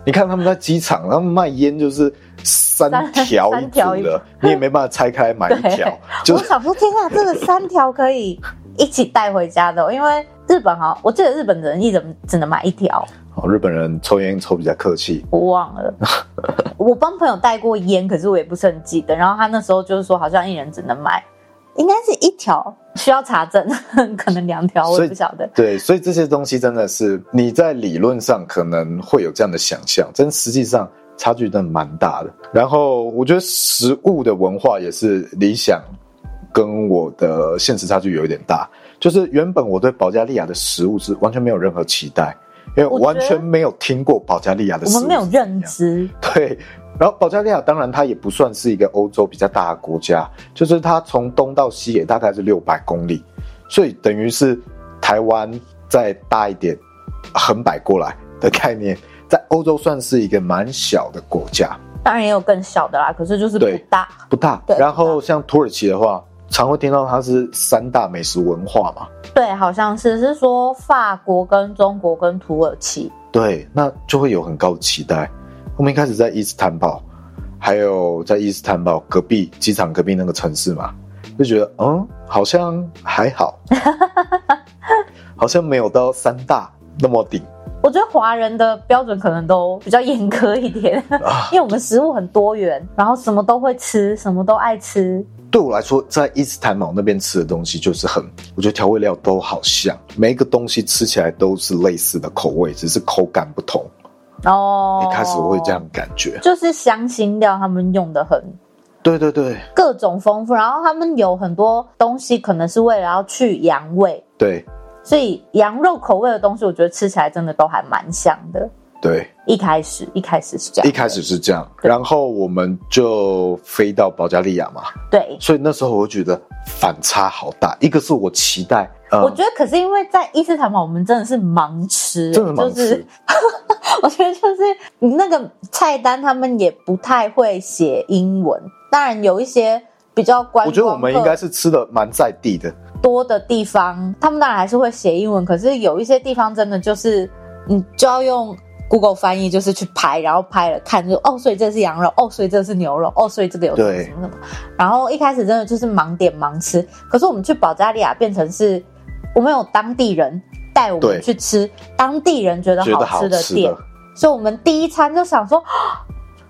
你看他们在机场，他们卖烟就是三条一条的，你也没办法拆开买一条。
我想说，天啊，这个三条可以一起带回家的，因为日本哈，我记得日本人一人只能买一条。
哦，日本人抽烟抽比较客气，
我忘了。(laughs) 我帮朋友带过烟，可是我也不是很记得。然后他那时候就是说，好像一人只能买，应该是一条，需要查证，(laughs) 可能两条，我也不晓得。
对，所以这些东西真的是你在理论上可能会有这样的想象，但实际上差距真的蛮大的。然后我觉得食物的文化也是理想跟我的现实差距有一点大，就是原本我对保加利亚的食物是完全没有任何期待。因为完全没有听过保加利亚的食物，
我们没有认知。
对，然后保加利亚当然它也不算是一个欧洲比较大的国家，就是它从东到西也大概是六百公里，所以等于是台湾再大一点，横摆过来的概念，在欧洲算是一个蛮小的国家。
当然也有更小的啦，可是就是不大，
不大。对，然后像土耳其的话。常会听到它是三大美食文化嘛？
对，好像是是说法国跟中国跟土耳其。
对，那就会有很高的期待。我们一开始在伊斯坦堡，还有在伊斯坦堡隔壁机场隔壁那个城市嘛，就觉得嗯，好像还好，(laughs) 好像没有到三大那么顶。
我觉得华人的标准可能都比较严苛一点，(laughs) 因为我们食物很多元，然后什么都会吃，什么都爱吃。
对我来说，在伊斯坦堡那边吃的东西就是很，我觉得调味料都好像，每一个东西吃起来都是类似的口味，只是口感不同。哦，一开始我会这样感觉，
就是香辛料他们用的很，
对对对，
各种丰富，然后他们有很多东西可能是为了要去羊味，
对，
所以羊肉口味的东西，我觉得吃起来真的都还蛮香的。
对，
一开始一开始是这样，
一开始是这样，然后我们就飞到保加利亚嘛。
对，
所以那时候我就觉得反差好大。一个是我期待，
嗯、我觉得可是因为在伊斯坦堡，我们真的是盲吃，
真的盲吃。
就是、(laughs) 我觉得就是那个菜单，他们也不太会写英文。当然有一些比较关，
我觉得我们应该是吃的蛮在地的。
多的地方，他们当然还是会写英文，可是有一些地方真的就是你就要用。Google 翻译就是去拍，然后拍了看就，哦，所以这是羊肉，哦，所以这是牛肉，哦，所以这个有什么什么。然后一开始真的就是盲点盲吃，可是我们去保加利亚变成是，我们有当地人带我们去吃当地人觉得好吃的店，的所以我们第一餐就想说，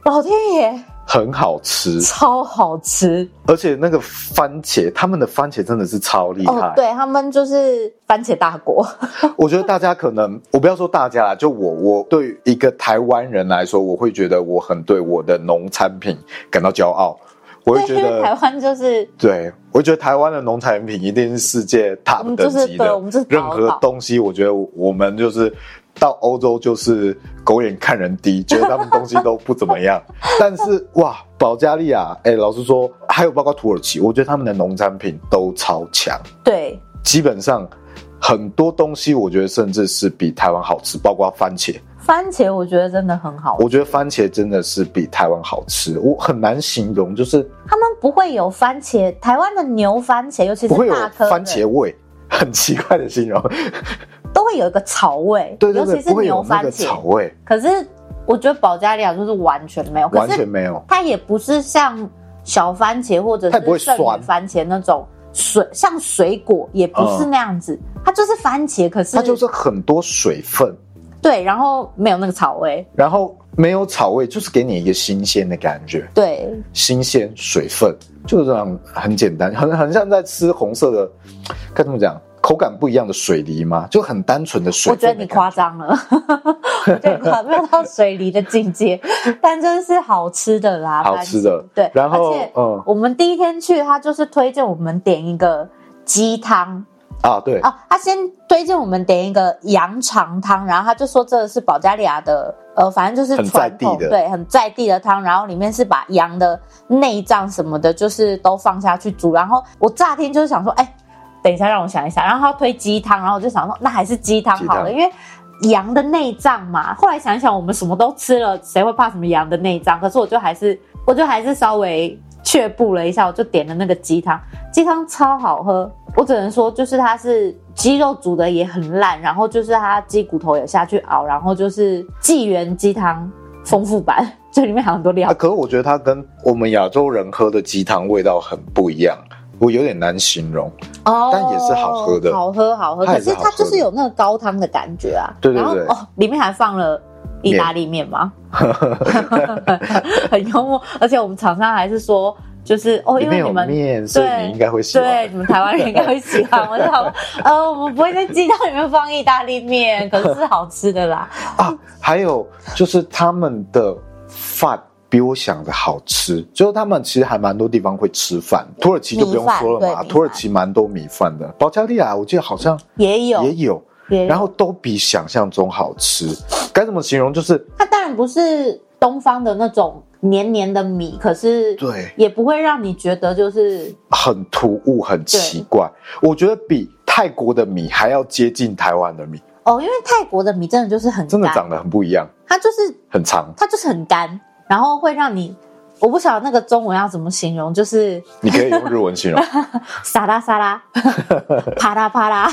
老天爷。
很好吃，
超好吃，
而且那个番茄，他们的番茄真的是超厉害。
哦，对，他们就是番茄大国。(laughs)
我觉得大家可能，我不要说大家啦，就我，我对一个台湾人来说，我会觉得我很对我的农产品感到骄傲。我会觉得
台湾就是，
对，我会觉得台湾的农产品一定是世界 top 等级的。任何东西，我觉得我们就是。到欧洲就是狗眼看人低，觉得他们东西都不怎么样。(laughs) 但是哇，保加利亚，哎、欸，老实说，还有包括土耳其，我觉得他们的农产品都超强。
对，
基本上很多东西，我觉得甚至是比台湾好吃，包括番茄。
番茄我觉得真的很好，
我觉得番茄真的是比台湾好吃，我很难形容，就是
他们不会有番茄，台湾的牛番茄，尤其是大颗的，不会有
番茄味，很奇怪的形容。
都会有一个草味，
对对对，
尤其是牛番茄
草味。
可是我觉得保加利亚就是完全没有，
完全没有。
它也不是像小番茄或者是圣女番茄那种水，像水果也不是那样子，嗯、它就是番茄，可是
它就是很多水分。
对，然后没有那个草味，
然后没有草味，就是给你一个新鲜的感觉。
对，
新鲜水分就是这样，很简单，很很像在吃红色的，该怎么讲？口感不一样的水梨吗？就很单纯的水。
我觉得你夸张了，(laughs) 对，没有到水梨的境界，(laughs) 但真是好吃的啦，
好吃的。
对，
然后
而且，嗯，我们第一天去，他就是推荐我们点一个鸡汤，
啊，对
啊，他先推荐我们点一个羊肠汤，然后他就说这是保加利亚的，呃，反正就是传统，
很在地的，
对，很在地的汤，然后里面是把羊的内脏什么的，就是都放下去煮。然后我乍听就是想说，哎，等一下让我想一想，然后他推鸡汤，然后我就想说，那还是鸡汤好了，因为羊的内脏嘛。后来想一想，我们什么都吃了，谁会怕什么羊的内脏？可是我就还是，我就还是稍微。却步了一下，我就点了那个鸡汤，鸡汤超好喝。我只能说，就是它是鸡肉煮的也很烂，然后就是它鸡骨头也下去熬，然后就是纪元鸡汤丰富版，(laughs) 这里面还有很多料。
啊，可是我觉得它跟我们亚洲人喝的鸡汤味道很不一样，我有点难形容。哦，但也是好喝的，
好喝好喝。可是它就是有那个高汤的感觉啊。
对对对。
哦，里面还放了。意大利面吗？(laughs) 很幽默，而且我们厂商还是说，就是哦，因为你们
面，所以你应该会喜欢。
对，你们台湾人应该会喜欢。我就好，(laughs) 呃，我们不会在鸡汤里面放意大利面，可是是好吃的啦。
啊，还有就是他们的饭比我想的好吃，就是他们其实还蛮多地方会吃饭。土耳其就不用说了嘛，土耳其蛮多米饭的。保加利亚我记得好像
也有，
也有。然后都比想象中好吃，该怎么形容？就是
它当然不是东方的那种黏黏的米，可是对，也不会让你觉得就是
很突兀、很奇怪。我觉得比泰国的米还要接近台湾的米
哦，因为泰国的米真的就是很
真的长得很不一样，
它就是
很长，
它就是很干，然后会让你。我不晓得那个中文要怎么形容，就是
你可以用日文形容，(laughs)
沙拉沙拉，(laughs) 啪啦啪啦，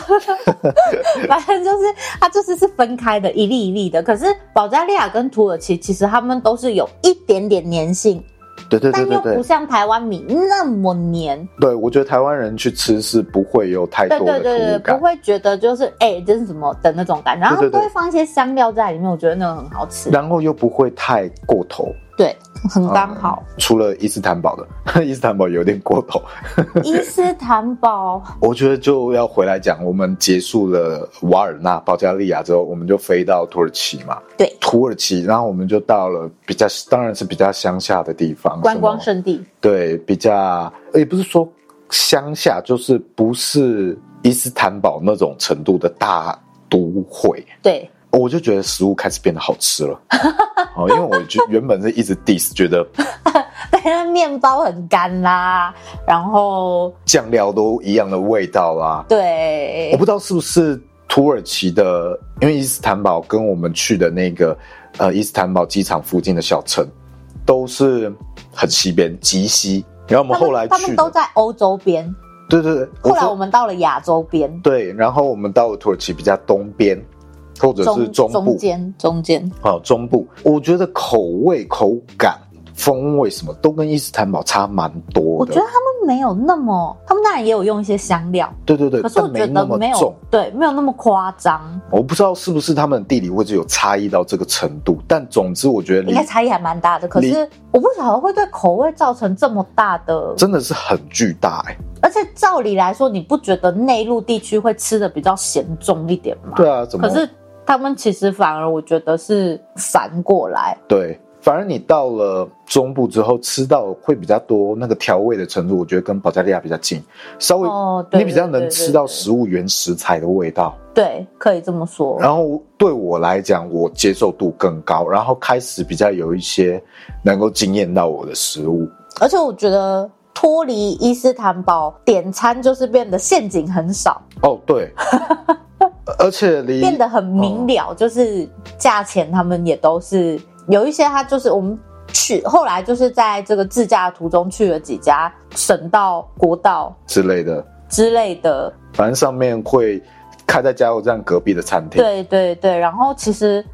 (laughs) 反正就是它就是是分开的，一粒一粒的。可是保加利亚跟土耳其其实他们都是有一点点粘性，
对对对对，
但又不像台湾米那么黏。
对，我觉得台湾人去吃是不会有太多的对对对对，
不会觉得就是哎、欸、这是什么的那种感觉，然后都会放一些香料在里面，我觉得那个很好吃，
然后又不会太过头。
对，很刚好。
嗯、除了伊斯坦堡的，(laughs) 伊斯坦堡有点过头。(laughs)
伊斯坦堡，
我觉得就要回来讲，我们结束了瓦尔纳、保加利亚之后，我们就飞到土耳其嘛。
对，
土耳其，然后我们就到了比较，当然是比较乡下的地方，
观光胜地。
对，比较也不是说乡下，就是不是伊斯坦堡那种程度的大都会。
对。
我就觉得食物开始变得好吃了，(laughs) 哦，因为我就原本是一直 diss，觉得，
对，那面包很干啦，然后
酱料都一样的味道啦，
对，
我不知道是不是土耳其的，因为伊斯坦堡跟我们去的那个呃伊斯坦堡机场附近的小城都是很西边，极西，然后我们后来去
他们都在欧洲边，
对对对，
后来我们到了亚洲边，
对，然后我们到了土耳其比较东边。或者是中部
中间中间
好，中部，我觉得口味、口感、风味什么都跟伊斯坦堡差蛮多的。
我觉得他们没有那么，他们当然也有用一些香料，
对对对，
可是我觉得没有，对，没有那么夸张。
我不知道是不是他们的地理位置有差异到这个程度，但总之我觉得
应该差异还蛮大的。可是我不晓得会对口味造成这么大的，
真的是很巨大哎、欸。
而且照理来说，你不觉得内陆地区会吃的比较咸重一点吗？
对啊，怎么？
可是。他们其实反而我觉得是反过来，
对，反而你到了中部之后吃到会比较多那个调味的程度，我觉得跟保加利亚比较近，稍微你比较能吃到食物原食材的味道，
对，可以这么说。
然后对我来讲，我接受度更高，然后开始比较有一些能够惊艳到我的食物，
而且我觉得脱离伊斯坦堡点餐就是变得陷阱很少。
哦，对。(laughs) 而且
变得很明了，哦、就是价钱他们也都是有一些，他就是我们去后来就是在这个自驾途中去了几家省道、国道
之类的
之类的，
反正上面会开在加油站隔壁的餐厅。
对对对，然后其实。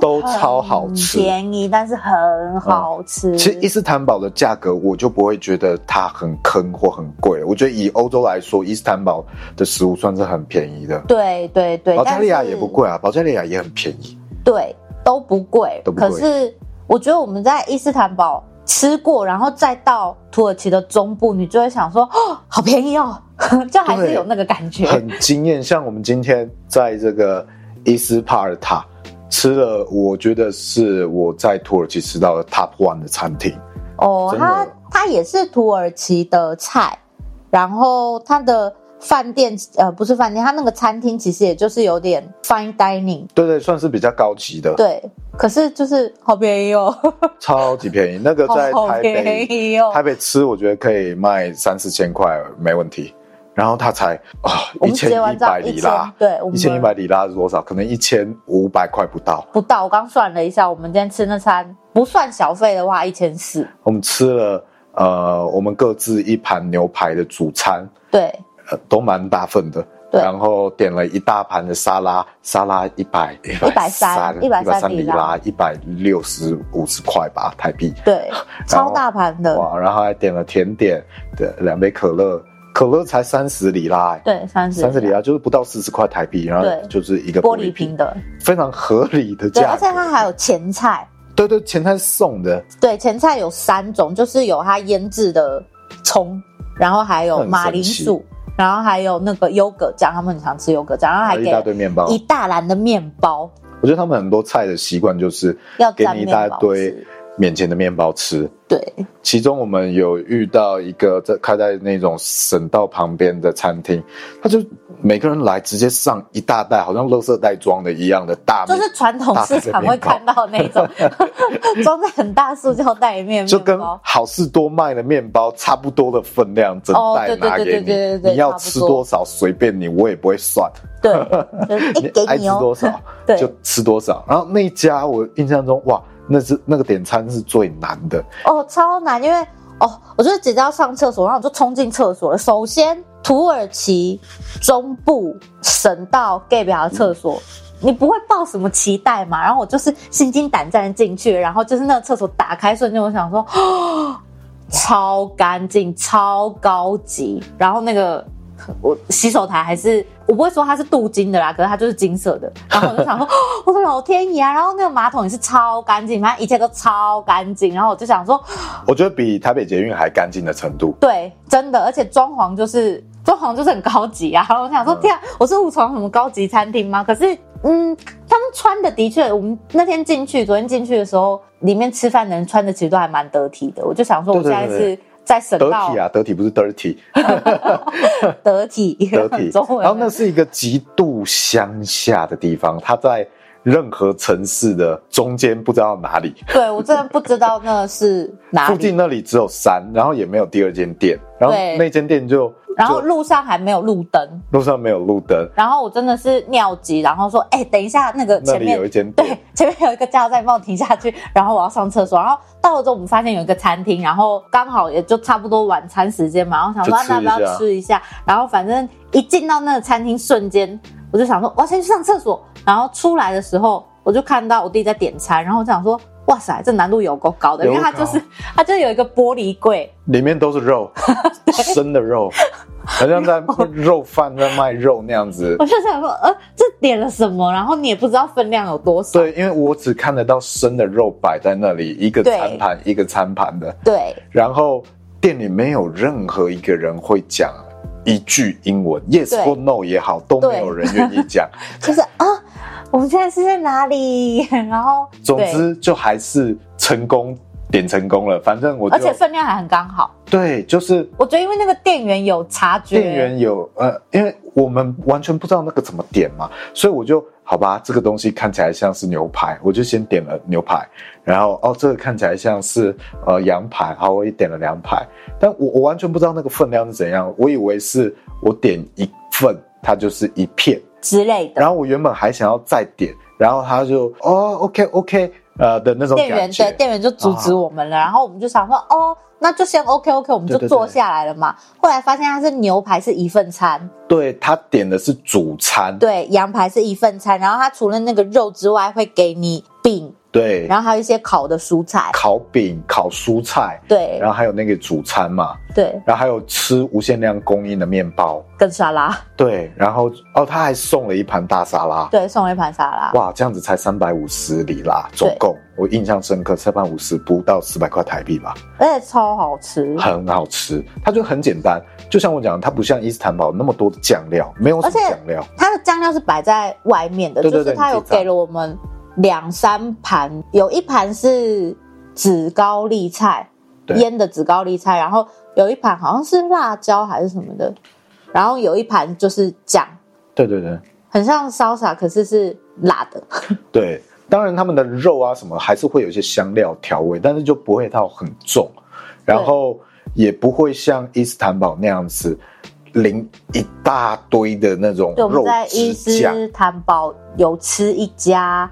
都超好吃，
便宜但是很好吃。
嗯、其实伊斯坦堡的价格，我就不会觉得它很坑或很贵。我觉得以欧洲来说，伊斯坦堡的食物算是很便宜的。
对对对，
保加利亚也不贵啊，保加利亚也很便宜。
对，都不贵，都不贵。可是我觉得我们在伊斯坦堡吃过，然后再到土耳其的中部，你就会想说，哦，(gasps) 好便宜哦，(laughs) 就还是有那个感觉，
很惊艳。像我们今天在这个伊斯帕尔塔。吃了，我觉得是我在土耳其吃到的 top one 的餐厅。
哦，它它也是土耳其的菜，然后它的饭店，呃，不是饭店，它那个餐厅其实也就是有点 fine dining，
对对，算是比较高级的。
对，可是就是好便宜哦，(laughs) (laughs)
超级便宜。那个在台北，台北吃我觉得可以卖三四千块没问题。然后他才啊一千一百里拉，
对，
一千一百里拉是多少？可能一千五百块不到，
不到。我刚算了一下，我们今天吃那餐不算小费的话，一千四。
我们吃了呃，我们各自一盘牛排的主餐，
对，
呃，都蛮大份的。对，然后点了一大盘的沙拉，沙拉一百
一百三一百三里拉，
一百六十五十块吧台币。
对，(laughs) 超大盘的
哇！然后还点了甜点，对，两杯可乐。可乐才三十里拉，欸，
对，三十
三十里拉就是不到四十块台币，然后就是一个
玻璃瓶的，
非常合理的价。
对，而且它还有前菜，
对对，前菜是送的。
对，前菜有三种，就是有它腌制的葱，然后还有马铃薯，然后还有那个优格酱，他们很常吃优格酱，然后还给一大堆面包，一大篮的面包。
我觉得他们很多菜的习惯就是要给你一大堆。面前的面包吃，
对。
其中我们有遇到一个在开在那种省道旁边的餐厅，他就每个人来直接上一大袋，好像垃圾袋装的一样的大，
就是传统市场会看到那种 (laughs) 装在很大塑胶袋里面，
就跟好事多卖的面包差不多的分量，整袋拿给你，你要吃多少随便你，我也不会算。
对，(laughs) 你
爱吃多少 (laughs) 就吃多少。然后那一家我印象中，哇。那是那个点餐是最难的
哦，超难，因为哦，我就是姐姐要上厕所，然后我就冲进厕所了。首先，土耳其中部省道盖表的厕所，你不会抱什么期待嘛？然后我就是心惊胆战进去，然后就是那个厕所打开瞬间，我想说，哦，超干净，超高级，然后那个。我洗手台还是我不会说它是镀金的啦，可是它就是金色的。然后我就想说，(laughs) 我的老天爷啊！然后那个马桶也是超干净，反正一切都超干净。然后我就想说，
我觉得比台北捷运还干净的程度。
对，真的，而且装潢就是装潢就是很高级啊。然后我想说，天啊，我是误闯什么高级餐厅吗？可是，嗯，他们穿的的确，我们那天进去，昨天进去的时候，里面吃饭的人穿的其实都还蛮得体的。我就想说，我现在是。对对对对在省道，
得体啊，得体不是 dirty，(laughs)
得体，
得体。(laughs) 然后那是一个极度乡下的地方，它在任何城市的中间，不知道哪里。
对，我真的不知道那是哪里。
附近那里只有山，然后也没有第二间店，然后那间店就。
然后路上还没有路灯，
路上没有路灯。
然后我真的是尿急，然后说：“哎、欸，等一下，那个前面
有一间
对，前面有一个加油站，帮我停下去。然后我要上厕所。然后到了之后，我们发现有一个餐厅，然后刚好也就差不多晚餐时间嘛。然后想说，那要不要吃一下？然后反正一进到那个餐厅瞬间，我就想说，我要先去上厕所。然后出来的时候，我就看到我弟在点餐，然后我就想说。哇塞，这难度有够高的，因为它就是它就有一个玻璃柜，
里面都是肉，(laughs) 生的肉，好像在 (laughs) 肉贩在卖肉那样子。
我就想说，呃，这点了什么？然后你也不知道分量有多少。
对，因为我只看得到生的肉摆在那里，一个餐盘一个餐盘的。
对。
然后店里没有任何一个人会讲一句英文，yes 或 no 也好，都没有人愿意讲。(laughs)
就是啊。我们现在是在哪里？(laughs) 然后，
总之就还是成功点成功了。反正我
而且分量还很刚好。
对，就是
我觉得因为那个店员有察觉，
店员有呃，因为我们完全不知道那个怎么点嘛，所以我就好吧，这个东西看起来像是牛排，我就先点了牛排。然后哦，这个看起来像是呃羊排，好，我也点了羊排。但我我完全不知道那个分量是怎样，我以为是我点一份，它就是一片。
之类的，
然后我原本还想要再点，然后他就哦，OK OK，呃的那种
店员对店员就阻止我们了，哦、然后我们就想说哦，那就先 OK OK，我们就坐下来了嘛。对对对，后来发现他是牛排是一份餐，
对，他点的是主餐，
对，羊排是一份餐，然后他除了那个肉之外会给你饼。
对，
然后还有一些烤的蔬菜，
烤饼、烤蔬菜，
对，
然后还有那个主餐嘛，
对，
然后还有吃无限量供应的面包。
跟沙拉，
对，然后哦，他还送了一盘大沙拉，
对，送了一盘沙拉，
哇，这样子才三百五十里拉，总共。我印象深刻，三百五十不到四百块台币吧，
而且超好吃，
很好吃，它就很简单，就像我讲，它不像伊斯坦堡那么多的酱料，没有什么酱料，
它的酱料是摆在外面的，对对对，就是它有给了我们。两三盘，有一盘是紫高丽菜，腌的紫高丽菜，然后有一盘好像是辣椒还是什么的，然后有一盘就是酱，
对对对，
很像 salsa，可是是辣的。(laughs)
对，当然他们的肉啊什么还是会有一些香料调味，但是就不会到很重，然后也不会像伊斯坦堡那样子淋一大堆的那种。我们在伊
斯坦堡有吃一家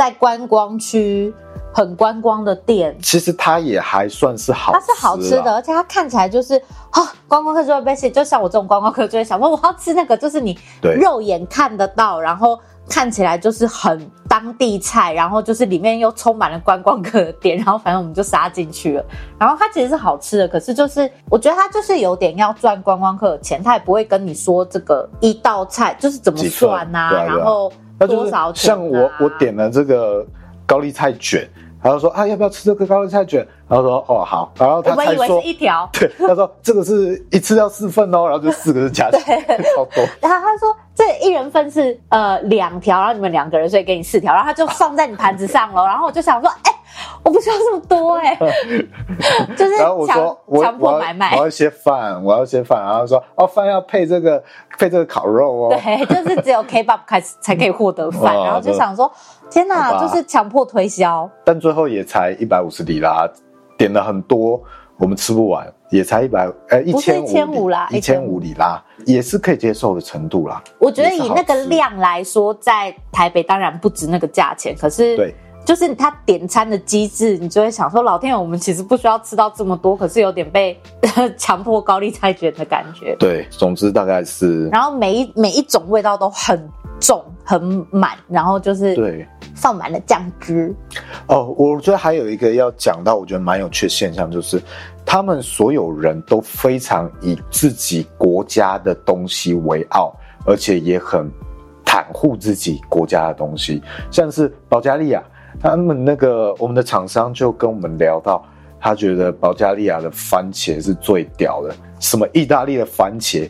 在观光区。很观光的店，
其实它也还算是好，
它是好吃的，而且它看起来就是啊，观光客就会被吸引，就像我这种观光客就会想说，我要吃那个，就是你肉眼看得到，然后看起来就是很当地菜，然后就是里面又充满了观光客的店，然后反正我们就杀进去了。然后它其实是好吃的，可是就是我觉得它就是有点要赚观光客的钱，他也不会跟你说这个一道菜就是怎么算啊，然后多少。
像我我点了这个。高丽菜卷，然后说啊，要不要吃这个高丽菜卷？然后说哦好，然后他才说，我以为
是一条，(laughs)
对，他说这个是一次要四份哦，然后就四个是加起来超多。
然后他说这一人份是呃两条，然后你们两个人所以给你四条，然后他就放在你盘子上了。然后我就想说，哎、欸，(laughs) 我不需要这么多哎、欸，(laughs) 就是
然后我说我
强迫买卖，
我要一些饭，我要一些饭，然后说哦饭要配这个配这个烤肉哦，
对，就是只有 (laughs) K-pop 开始才可以获得饭、嗯，然后就想说。天哪，就是强迫推销，
但最后也才一百五十里拉，点了很多，我们吃不完，也才一百，呃，一千五啦，一千五里拉，也是可以接受的程度啦。
我觉得以那个量来说，在台北当然不值那个价钱，可是对，就是他点餐的机制，你就会想说，老天爷，我们其实不需要吃到这么多，可是有点被 (laughs) 强迫高利菜卷的感觉。
对，总之大概是，
然后每一每一种味道都很重很满，然后就是对。放满了酱汁
哦，我觉得还有一个要讲到，我觉得蛮有趣的现象，就是他们所有人都非常以自己国家的东西为傲，而且也很袒护自己国家的东西。像是保加利亚，他们那个我们的厂商就跟我们聊到，他觉得保加利亚的番茄是最屌的，什么意大利的番茄。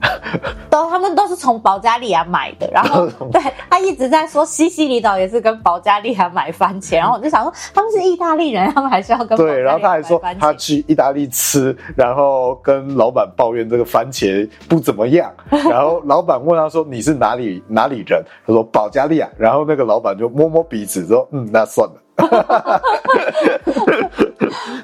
(laughs)
都，他们都是从保加利亚买的，然后 (laughs) 对他一直在说西西里岛也是跟保加利亚买番茄，然后我就想说他们是意大利人，他们还是要跟
对，然后他还说他去意大利吃，然后跟老板抱怨这个番茄不怎么样，(laughs) 然后老板问他说，你是哪里哪里人？他说保加利亚，然后那个老板就摸摸鼻子说嗯，那算了。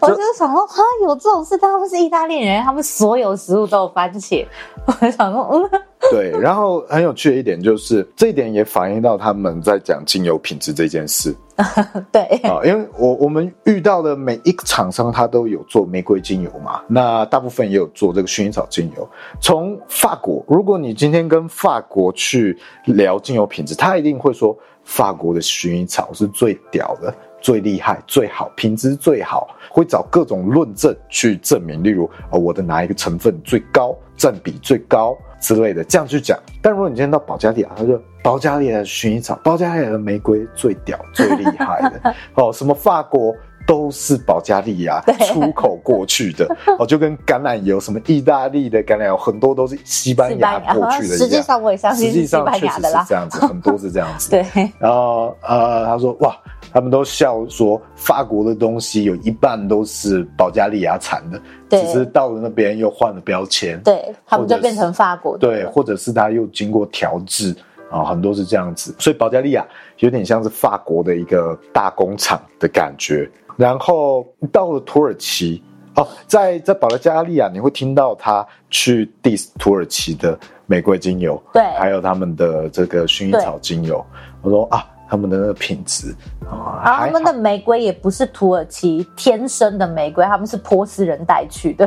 我就是想说，哈，有这种事？他们是意大利人，他们所有食物都有番茄。(laughs) 我就想说，嗯，
对。然后很有趣的一点就是，这一点也反映到他们在讲精油品质这件事。(laughs)
对
啊，因为我我们遇到的每一个厂商，他都有做玫瑰精油嘛，那大部分也有做这个薰衣草精油。从法国，如果你今天跟法国去聊精油品质，他一定会说。法国的薰衣草是最屌的、最厉害、最好、品质最好，会找各种论证去证明，例如啊，我的哪一个成分最高、占比最高之类的，这样去讲。但如果你今天到保加利亚，他说保加利亚的薰衣草、保加利亚的玫瑰最屌、最厉害的 (laughs) 哦，什么法国。都是保加利亚出口过去的 (laughs) 哦，就跟橄榄油，什么意大利的橄榄油，很多都是西班牙过去的。
实际上我也相信，实际上确实
是这样子，很多是这样子。(laughs)
对，
然后呃，他说哇，他们都笑说法国的东西有一半都是保加利亚产的，只是到了那边又换了标签，
对，他们就变成法国的。
对，或者是他又经过调制啊，很多是这样子，所以保加利亚有点像是法国的一个大工厂的感觉。然后到了土耳其哦，在在保加利亚，你会听到他去 diss 土耳其的玫瑰精油，
对，
还有他们的这个薰衣草精油。我说啊。他们的那个品质
啊，他们的玫瑰也不是土耳其天生的玫瑰，他们是波斯人带去的。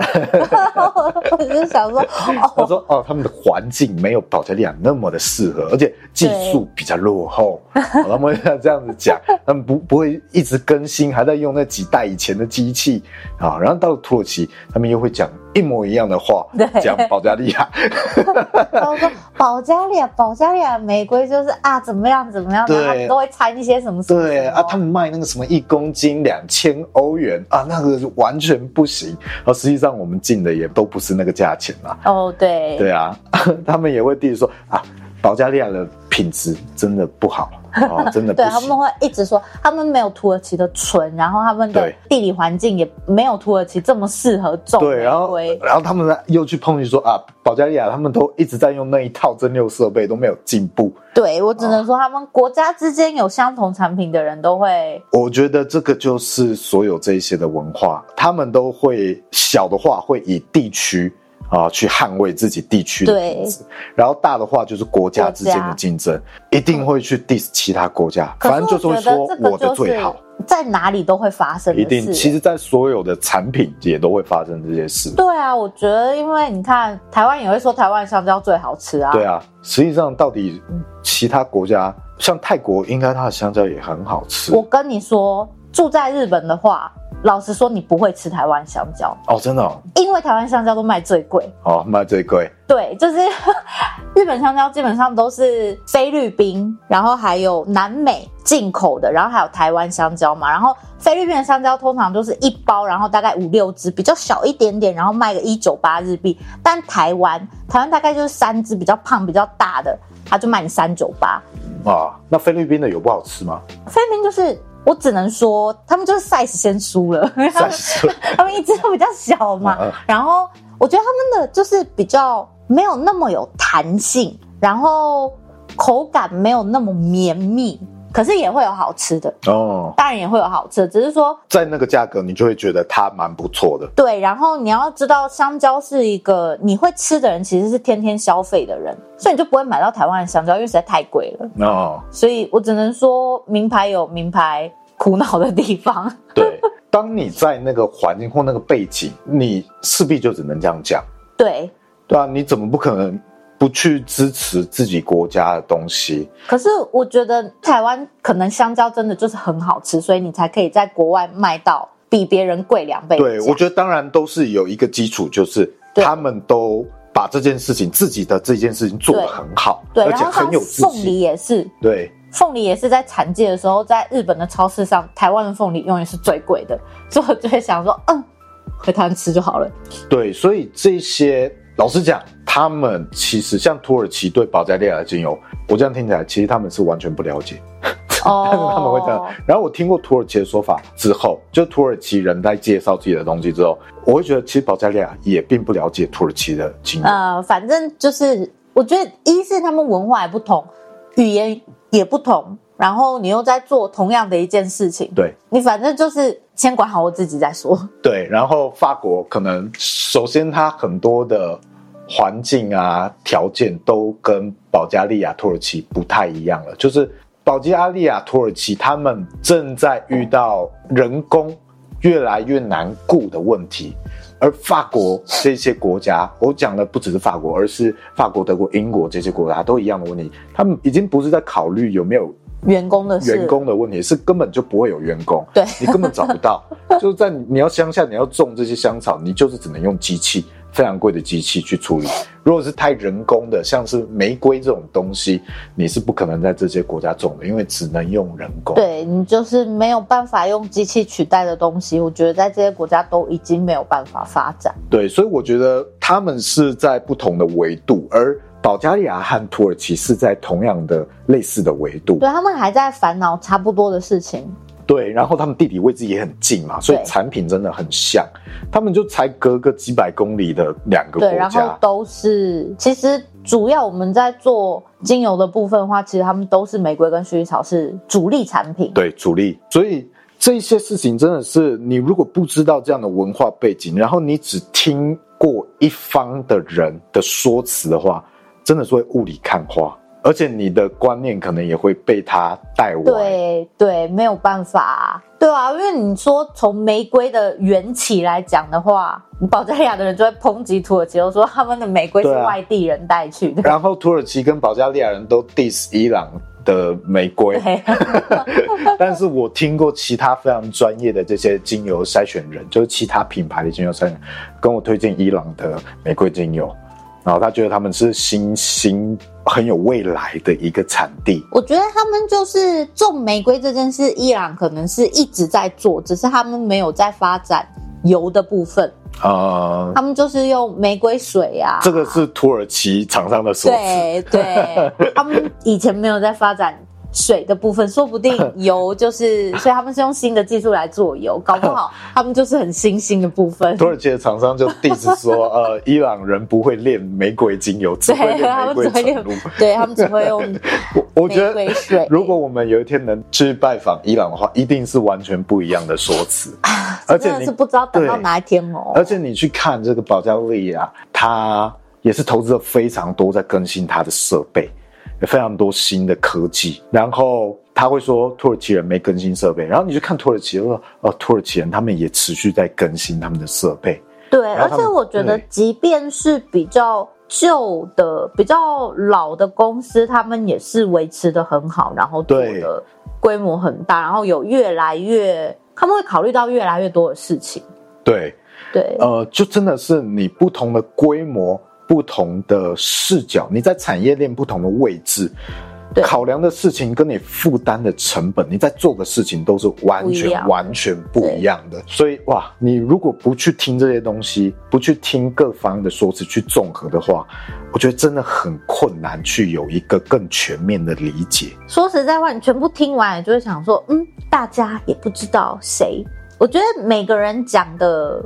(laughs) 我就想说，哦、
他说哦，他们的环境没有保加利亚那么的适合，而且技术比较落后。他们要这样子讲，(laughs) 他们不不会一直更新，还在用那几代以前的机器啊。然后到了土耳其，他们又会讲。一模一样的话，讲保加利亚。(laughs)
我说保加利亚，保加利亚玫瑰就是啊，怎么样怎么样，他们都会掺一些什么什么。
对啊，他们卖那个什么一公斤两千欧元啊，那个是完全不行。而实际上我们进的也都不是那个价钱嘛。
哦，对。
对啊，(laughs) 他们也会弟弟说啊，保加利亚的品质真的不好。哦，真的 (laughs)
对，他们会一直说他们没有土耳其的纯，然后他们的地理环境也没有土耳其这么适合种。
对，然后然后他们又去碰，说啊，保加利亚他们都一直在用那一套蒸馏设备，都没有进步。
对，我只能说，他们国家之间有相同产品的人都会。
我觉得这个就是所有这些的文化，他们都会小的话会以地区。啊，去捍卫自己地区的然后大的话就是国家之间的竞争，一定会去 diss 其他国家，反正就是会说我的最好，
在哪里都会发生，
一定，其实，在所有的产品也都会发生这些事。
对啊，我觉得，因为你看，台湾也会说台湾香蕉最好吃啊。
对啊，实际上到底其他国家，像泰国，应该它的香蕉也很好吃。
我跟你说，住在日本的话。老实说，你不会吃台湾香蕉
哦，真的哦，
因为台湾香蕉都卖最贵
哦，卖最贵。
对，就是 (laughs) 日本香蕉基本上都是菲律宾，然后还有南美进口的，然后还有台湾香蕉嘛。然后菲律宾的香蕉通常就是一包，然后大概五六只，比较小一点点，然后卖个一九八日币。但台湾，台湾大概就是三只，比较胖、比较大的，它就卖你三九八。
啊，那菲律宾的有不好吃吗？
菲律宾就是。我只能说，他们就是 size 先输了，他们 (laughs) 他们一直都比较小嘛。然后我觉得他们的就是比较没有那么有弹性，然后口感没有那么绵密，可是也会有好吃的哦。当然也会有好吃的，只是说
在那个价格，你就会觉得它蛮不错的。
对，然后你要知道，香蕉是一个你会吃的人，其实是天天消费的人，所以你就不会买到台湾的香蕉，因为实在太贵了哦。所以我只能说，名牌有名牌苦恼的地方。
对，当你在那个环境或那个背景，你势必就只能这样讲。(laughs)
对，
对啊，你怎么不可能不去支持自己国家的东西？
可是我觉得台湾可能香蕉真的就是很好吃，所以你才可以在国外卖到比别人贵两倍。
对，我觉得当然都是有一个基础，就是他们都把这件事情自己的这件事情做得很好，
对，
而且很有自信。
凤梨也是，
对。
凤梨也是在产季的时候，在日本的超市上，台湾的凤梨永远是最贵的，所以我就会想说，嗯，回台湾吃就好了。
对，所以这些老实讲，他们其实像土耳其对保加利亚的精油，我这样听起来，其实他们是完全不了解，(laughs) 哦、但是他们会这样。然后我听过土耳其的说法之后，就土耳其人在介绍自己的东西之后，我会觉得其实保加利亚也并不了解土耳其的精油。
呃，反正就是我觉得，一是他们文化也不同，语言。也不同，然后你又在做同样的一件事情，
对，
你反正就是先管好我自己再说。
对，然后法国可能首先它很多的环境啊条件都跟保加利亚、土耳其不太一样了，就是保加利亚、土耳其他们正在遇到人工越来越难雇的问题。而法国这些国家，我讲的不只是法国，而是法国、德国、英国这些国家都一样的问题。他们已经不是在考虑有没有
员工的
员工的问题，是根本就不会有员工。
对，
你根本找不到。(laughs) 就是在你要乡下，你要种这些香草，你就是只能用机器。非常贵的机器去处理，如果是太人工的，像是玫瑰这种东西，你是不可能在这些国家种的，因为只能用人工。
对，你就是没有办法用机器取代的东西，我觉得在这些国家都已经没有办法发展。
对，所以我觉得他们是在不同的维度，而保加利亚和土耳其是在同样的类似的维度。
对，他们还在烦恼差不多的事情。
对，然后他们地理位置也很近嘛，所以产品真的很像。他们就才隔个几百公里的两个国家，对，然后
都是。其实主要我们在做精油的部分的话，其实他们都是玫瑰跟薰衣草是主力产品。
对，主力。所以这些事情真的是，你如果不知道这样的文化背景，然后你只听过一方的人的说辞的话，真的是会雾里看花。而且你的观念可能也会被他带歪。
对对，没有办法，对啊，因为你说从玫瑰的缘起来讲的话，保加利亚的人就会抨击土耳其，说他们的玫瑰是外地人带去的。
啊、然后土耳其跟保加利亚人都 diss 伊朗的玫瑰。对 (laughs) 但是我听过其他非常专业的这些精油筛选人，就是其他品牌的精油筛选人，跟我推荐伊朗的玫瑰精油。然后他觉得他们是新兴很有未来的一个产地。
我觉得他们就是种玫瑰这件事，伊朗可能是一直在做，只是他们没有在发展油的部分啊。他们就是用玫瑰水啊。
这个是土耳其厂商的。
对对，(laughs) 他们以前没有在发展水的部分，说不定 (laughs) 油就是，所以他们是用新的技术来做油，搞不好 (laughs) 他们就是很新兴的部分。
土耳其的厂商就一直说，(laughs) 呃，伊朗人不会炼玫瑰精油，只会炼玫瑰纯露，
对他们只会用。
我我觉得，如果我们有一天能去拜访伊朗的话，一定是完全不一样的说辞。
而且是不知道等到哪一天哦。
而且你去看这个保加利亚，它也是投资了非常多在更新它的设备。有非常多新的科技，然后他会说土耳其人没更新设备，然后你去看土耳其，说哦，土耳其人他们也持续在更新他们的设备。
对，而且我觉得，即便是比较旧的、比较老的公司，他们也是维持的很好，然后做的规模很大，然后有越来越，他们会考虑到越来越多的事情。
对，
对，
呃，就真的是你不同的规模。不同的视角，你在产业链不同的位置，考量的事情跟你负担的成本，你在做的事情都是完全完全不一样的。所以哇，你如果不去听这些东西，不去听各方的说辞去综合的话，我觉得真的很困难去有一个更全面的理解。
说实在话，你全部听完，你就会想说，嗯，大家也不知道谁。我觉得每个人讲的。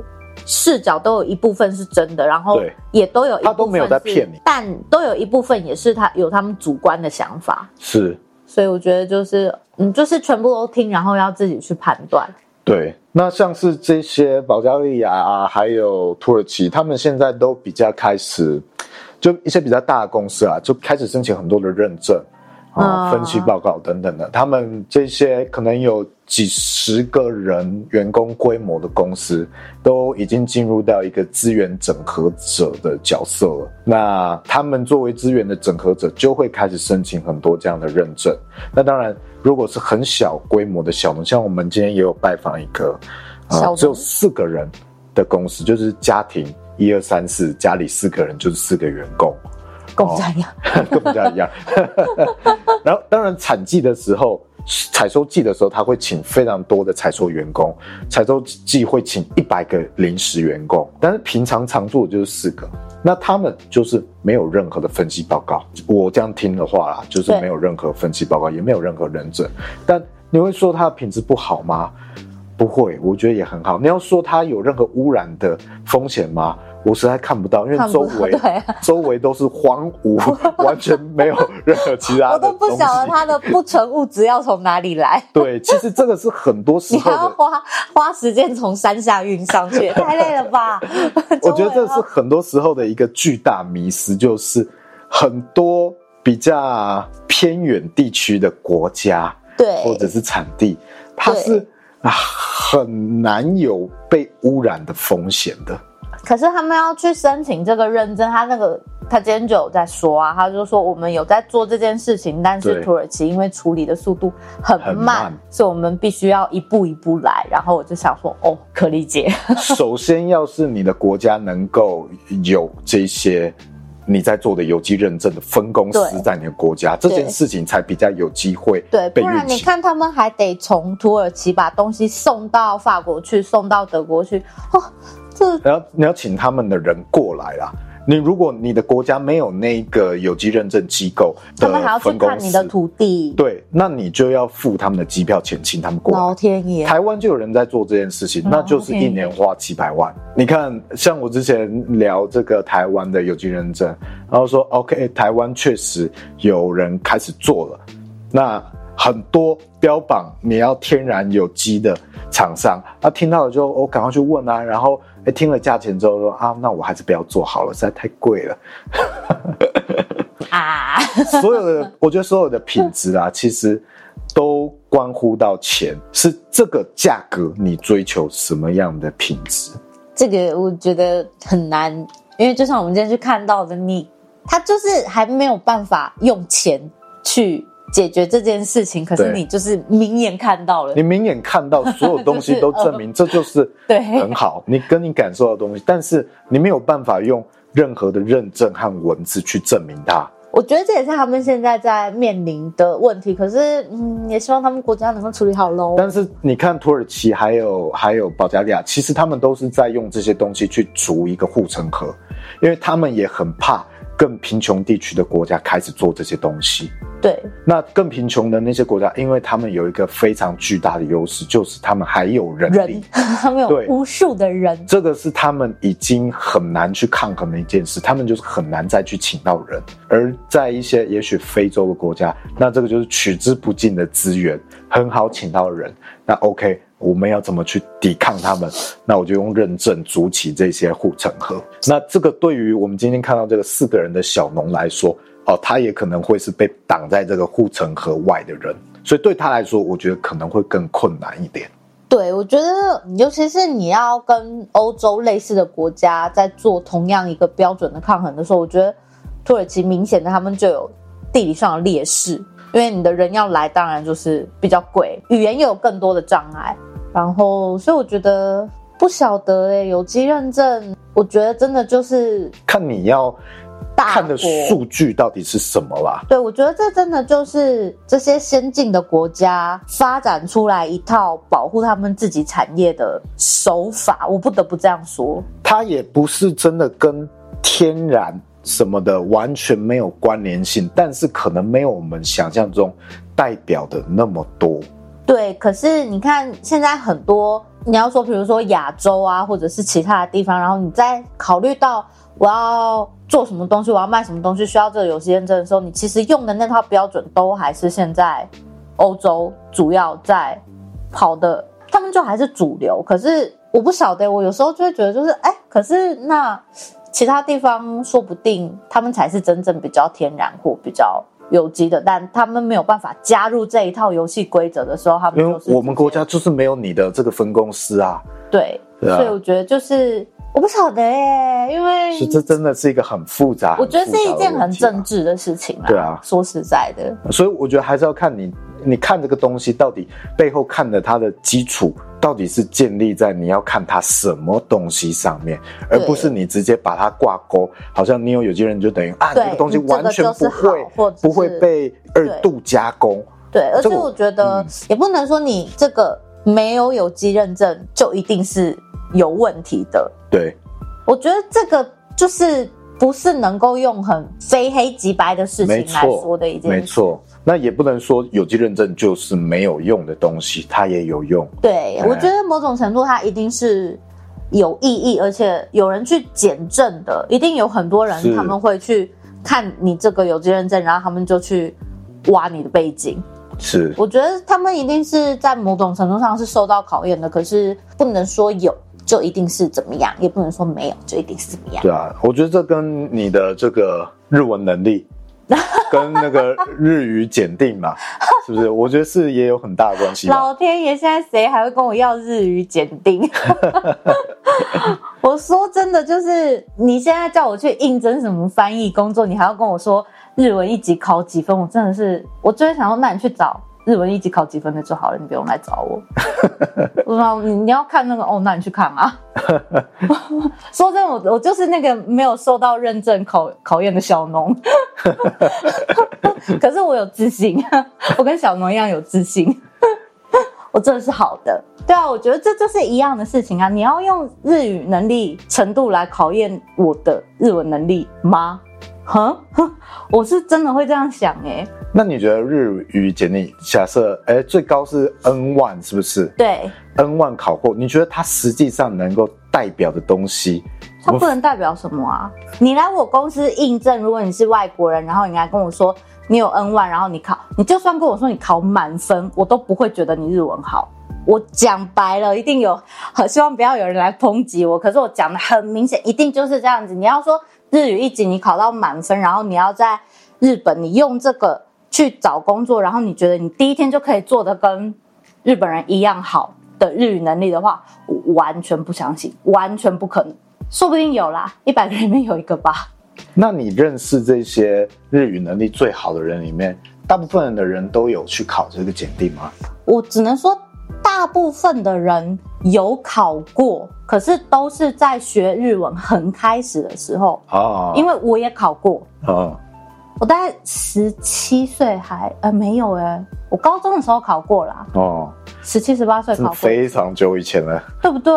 视角都有一部分是真的，然后也都有一部分，他
都没有在骗你，
但都有一部分也是他有他们主观的想法，
是，
所以我觉得就是嗯，就是全部都听，然后要自己去判断。
对，那像是这些保加利亚啊，还有土耳其，他们现在都比较开始，就一些比较大的公司啊，就开始申请很多的认证。啊，分析报告等等的，他们这些可能有几十个人员工规模的公司，都已经进入到一个资源整合者的角色了。那他们作为资源的整合者，就会开始申请很多这样的认证。那当然，如果是很小规模的小农，像我们今天也有拜访一个，呃，只有四个人的公司，就是家庭一二三四，家里四个人就是四个员工。
跟我们家一样，(laughs)
跟我们家一样。(laughs) 然后，当然产季的时候，采收季的时候，他会请非常多的采收员工。采收季会请一百个临时员工，但是平常常驻就是四个。那他们就是没有任何的分析报告。我这样听的话啦，就是没有任何分析报告，也没有任何认证。但你会说它的品质不好吗？不会，我觉得也很好。你要说它有任何污染的风险吗？我实在看不到，因为周围、啊、周围都是荒芜，(laughs) 完全没有任何其他的。我
都不晓得它的不纯物质要从哪里来。
对，其实这个是很多时候你
要花花时间从山下运上去，太累了吧？(laughs)
我觉得这是很多时候的一个巨大迷失，就是很多比较偏远地区的国家，对，或者是产地，它是啊很难有被污染的风险的。
可是他们要去申请这个认证，他那个他今天就有在说啊，他就说我们有在做这件事情，但是土耳其因为处理的速度很慢，很慢，所以我们必须要一步一步来。然后我就想说，哦，可理解。(laughs)
首先，要是你的国家能够有这些你在做的有机认证的分公司在你的国家，这件事情才比较有机会。
对，不然你看他们还得从土耳其把东西送到法国去，送到德国去，哦。
你要你要请他们的人过来啦。你如果你的国家没有那个有机认证机构，
他们还要去看你的土地。
对，那你就要付他们的机票钱，请他们过来。
老天爷，
台湾就有人在做这件事情，那就是一年花七百万。你看，像我之前聊这个台湾的有机认证，然后说 OK，台湾确实有人开始做了，那很多标榜你要天然有机的厂商，他听到了就我赶快去问啊，然后。哎，听了价钱之后说啊，那我还是不要做好了，实在太贵了。啊，所有的，我觉得所有的品质啊，其实都关乎到钱，是这个价格你追求什么样的品质？
这个我觉得很难，因为就像我们今天去看到的你，你他就是还没有办法用钱去。解决这件事情，可是你就是明眼看到了，
你明眼看到所有东西 (laughs) 都证明这就是对很好，你跟你感受到的东西，但是你没有办法用任何的认证和文字去证明它。
我觉得这也是他们现在在面临的问题，可是嗯，也希望他们国家能够处理好喽。
但是你看土耳其还有还有保加利亚，其实他们都是在用这些东西去筑一个护城河，因为他们也很怕更贫穷地区的国家开始做这些东西。
对，
那更贫穷的那些国家，因为他们有一个非常巨大的优势，就是他们还有人力，
人 (laughs) 他们有无数的人，
这个是他们已经很难去抗衡的一件事，他们就是很难再去请到人。而在一些也许非洲的国家，那这个就是取之不尽的资源，很好请到人。那 OK，我们要怎么去抵抗他们？那我就用认证筑起这些护城河。那这个对于我们今天看到这个四个人的小农来说，哦，他也可能会是被挡在这个护城河外的人，所以对他来说，我觉得可能会更困难一点。
对，我觉得，尤其是你要跟欧洲类似的国家在做同样一个标准的抗衡的时候，我觉得土耳其明显的他们就有地理上的劣势，因为你的人要来，当然就是比较贵，语言又有更多的障碍，然后，所以我觉得不晓得哎，有机认证，我觉得真的就是
看你要。看的数据到底是什么啦？
对，我觉得这真的就是这些先进的国家发展出来一套保护他们自己产业的手法。我不得不这样说，
它也不是真的跟天然什么的完全没有关联性，但是可能没有我们想象中代表的那么多。
对，可是你看现在很多，你要说比如说亚洲啊，或者是其他的地方，然后你再考虑到。我要做什么东西，我要卖什么东西，需要这个游戏认证的时候，你其实用的那套标准都还是现在欧洲主要在跑的，他们就还是主流。可是我不晓得，我有时候就会觉得，就是哎，可是那其他地方说不定他们才是真正比较天然或比较有机的，但他们没有办法加入这一套游戏规则的时候，他们就是
因为我们国家就是没有你的这个分公司啊。
对，所以我觉得就是。我不晓得耶，因为
是这真的是一个很复杂，
我觉得是一件很政治的事情啊。
对啊，
说实在的，
所以我觉得还是要看你，你看这个东西到底背后看的它的基础到底是建立在你要看它什么东西上面，而不是你直接把它挂钩，好像你有有机人就等于啊，这个东西完全不会不会被二度加工。
对，而且我觉得也不能说你这个没有有机认证就一定是。有问题的，
对，
我觉得这个就是不是能够用很非黑即白的事情来说的一件事。
没错，那也不能说有机认证就是没有用的东西，它也有用。
对，嗯，我觉得某种程度它一定是有意义，而且有人去检证的，一定有很多人他们会去看你这个有机认证，然后他们就去挖你的背景。
是，
我觉得他们一定是在某种程度上是受到考验的，可是不能说有。就一定是怎么样，也不能说没有就一定是怎么样。
对啊，我觉得这跟你的这个日文能力，(laughs) 跟那个日语检定嘛，是不是？我觉得是也有很大的关系。
老天爷，现在谁还会跟我要日语检定？(laughs) 我说真的，就是你现在叫我去应征什么翻译工作，你还要跟我说日文一级考几分？我真的是，我就会想说，那你去找。日文一级考几分的就好了，你不用来找我。我说你你要看那个哦，那你去看啊。(laughs) 说真的，我我就是那个没有受到认证考考验的小农。(laughs) 可是我有自信，(laughs) 我跟小农一样有自信。我真的是好的。对啊，我觉得这就是一样的事情啊。你要用日语能力程度来考验我的日文能力吗？哼，我是真的会这样想哎、欸。
那你觉得日语简历假设，哎，最高是 N 万是不是？
对
N 万考过，你觉得它实际上能够代表的东西？
它不能代表什么啊？你来我公司应证，如果你是外国人，然后你来跟我说你有 N 万然后你考，你就算跟我说你考满分，我都不会觉得你日文好。我讲白了，一定有，很希望不要有人来抨击我。可是我讲的很明显，一定就是这样子。你要说。日语一级你考到满分，然后你要在日本，你用这个去找工作，然后你觉得你第一天就可以做的跟日本人一样好的日语能力的话，我完全不相信，完全不可能。(laughs) 说不定有啦，一百个人里面有一个吧。
那你认识这些日语能力最好的人里面，大部分的人都有去考这个检定吗？
我只能说。大部分的人有考过，可是都是在学日文很开始的时候。哦，因为我也考过。哦，我大概十七岁还呃没有哎，我高中的时候考过啦。哦，十七十八岁考过，
非常久以前了，
对不对？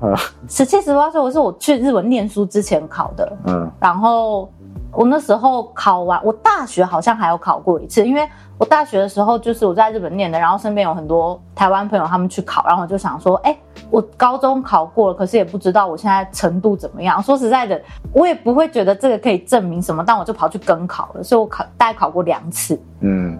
嗯，十七十八岁我是我去日本念书之前考的，嗯，然后我那时候考完，我大学好像还有考过一次，因为我大学的时候就是我在日本念的，然后身边有很多台湾朋友他们去考，然后我就想说，哎，我高中考过了，可是也不知道我现在程度怎么样。说实在的，我也不会觉得这个可以证明什么，但我就跑去跟考了，所以我考大概考过两次。
嗯，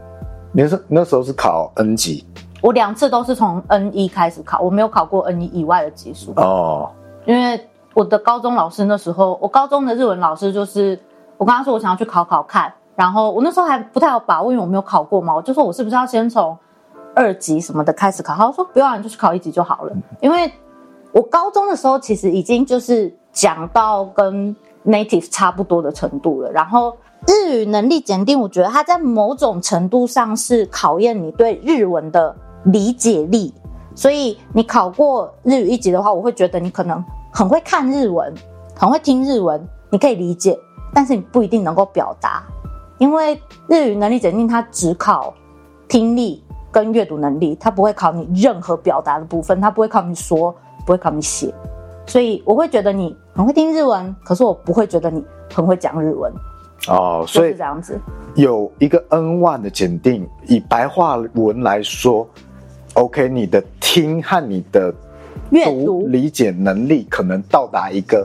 你是那时候是考 N 级？
我两次都是从 N 一开始考，我没有考过 N 一以外的级数
哦。
因为我的高中老师那时候，我高中的日文老师就是我跟他说我想要去考考看，然后我那时候还不太有把握，因为我没有考过嘛，我就说我是不是要先从二级什么的开始考？他说不要，你就去考一级就好了。因为我高中的时候其实已经就是讲到跟 native 差不多的程度了，然后日语能力检定，我觉得它在某种程度上是考验你对日文的。理解力，所以你考过日语一级的话，我会觉得你可能很会看日文，很会听日文，你可以理解，但是你不一定能够表达，因为日语能力检定它只考听力跟阅读能力，它不会考你任何表达的部分，它不会考你说，不会考你写，所以我会觉得你很会听日文，可是我不会觉得你很会讲日文。
哦，所以
是这样子，
有一个 N1 的检定，以白话文来说。OK，你的听和你的阅读理解能力可能到达一个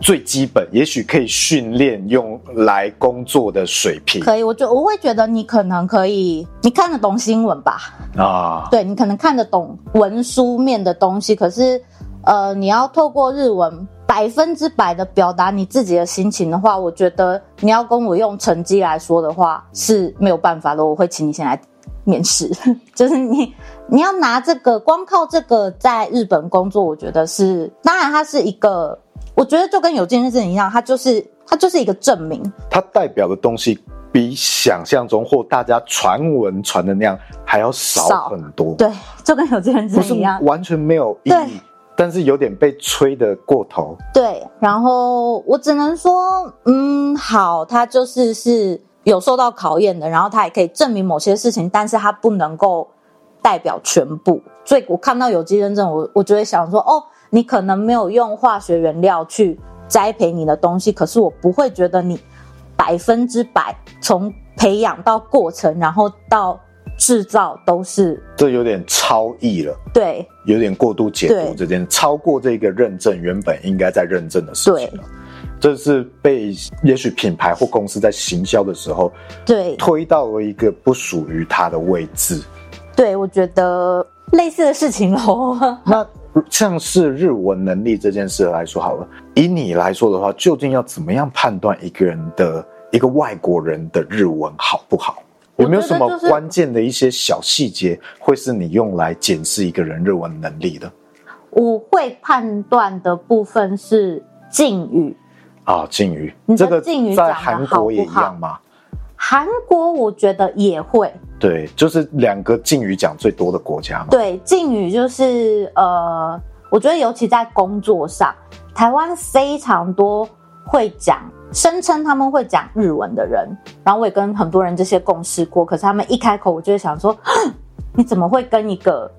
最基本，也许可以训练用来工作的水平。
可以，我就我会觉得你可能可以，你看得懂新闻吧？
啊，
对，你可能看得懂文书面的东西，可是呃，你要透过日文百分之百的表达你自己的心情的话，我觉得你要跟我用成绩来说的话是没有办法的。我会请你先来面试，(laughs) 就是你。你要拿这个，光靠这个在日本工作，我觉得是，当然它是一个，我觉得就跟有经验证一样，它就是它就是一个证明。
它代表的东西比想象中或大家传闻传的那样还要少很多。
对，就跟有经验证一样，
完全没有意义，但是有点被吹得过头。
对，然后我只能说，嗯，好，它就是是有受到考验的，然后它也可以证明某些事情，但是它不能够。代表全部，所以我看到有机认证，我我就会想说，哦，你可能没有用化学原料去栽培你的东西，可是我不会觉得你百分之百从培养到过程，然后到制造都是，
这有点超意了，
对，
有点过度解读这件，超过这个认证原本应该在认证的事情了，这是被也许品牌或公司在行销的时候，
对，
推到了一个不属于它的位置。
对，我觉得类似的事情喽。(laughs)
那像是日文能力这件事来说好了，以你来说的话，究竟要怎么样判断一个人的一个外国人的日文好不好？有没有什么关键的一些小细节，会是你用来检视一个人日文能力的？
我会判断的部分是敬语
啊，敬语。
这个敬语
在韩国也一样吗？
韩国我觉得也会，
对，就是两个敬语讲最多的国家嘛。
对，敬语就是呃，我觉得尤其在工作上，台湾非常多会讲，声称他们会讲日文的人，然后我也跟很多人这些共事过，可是他们一开口，我就会想说，你怎么会跟一个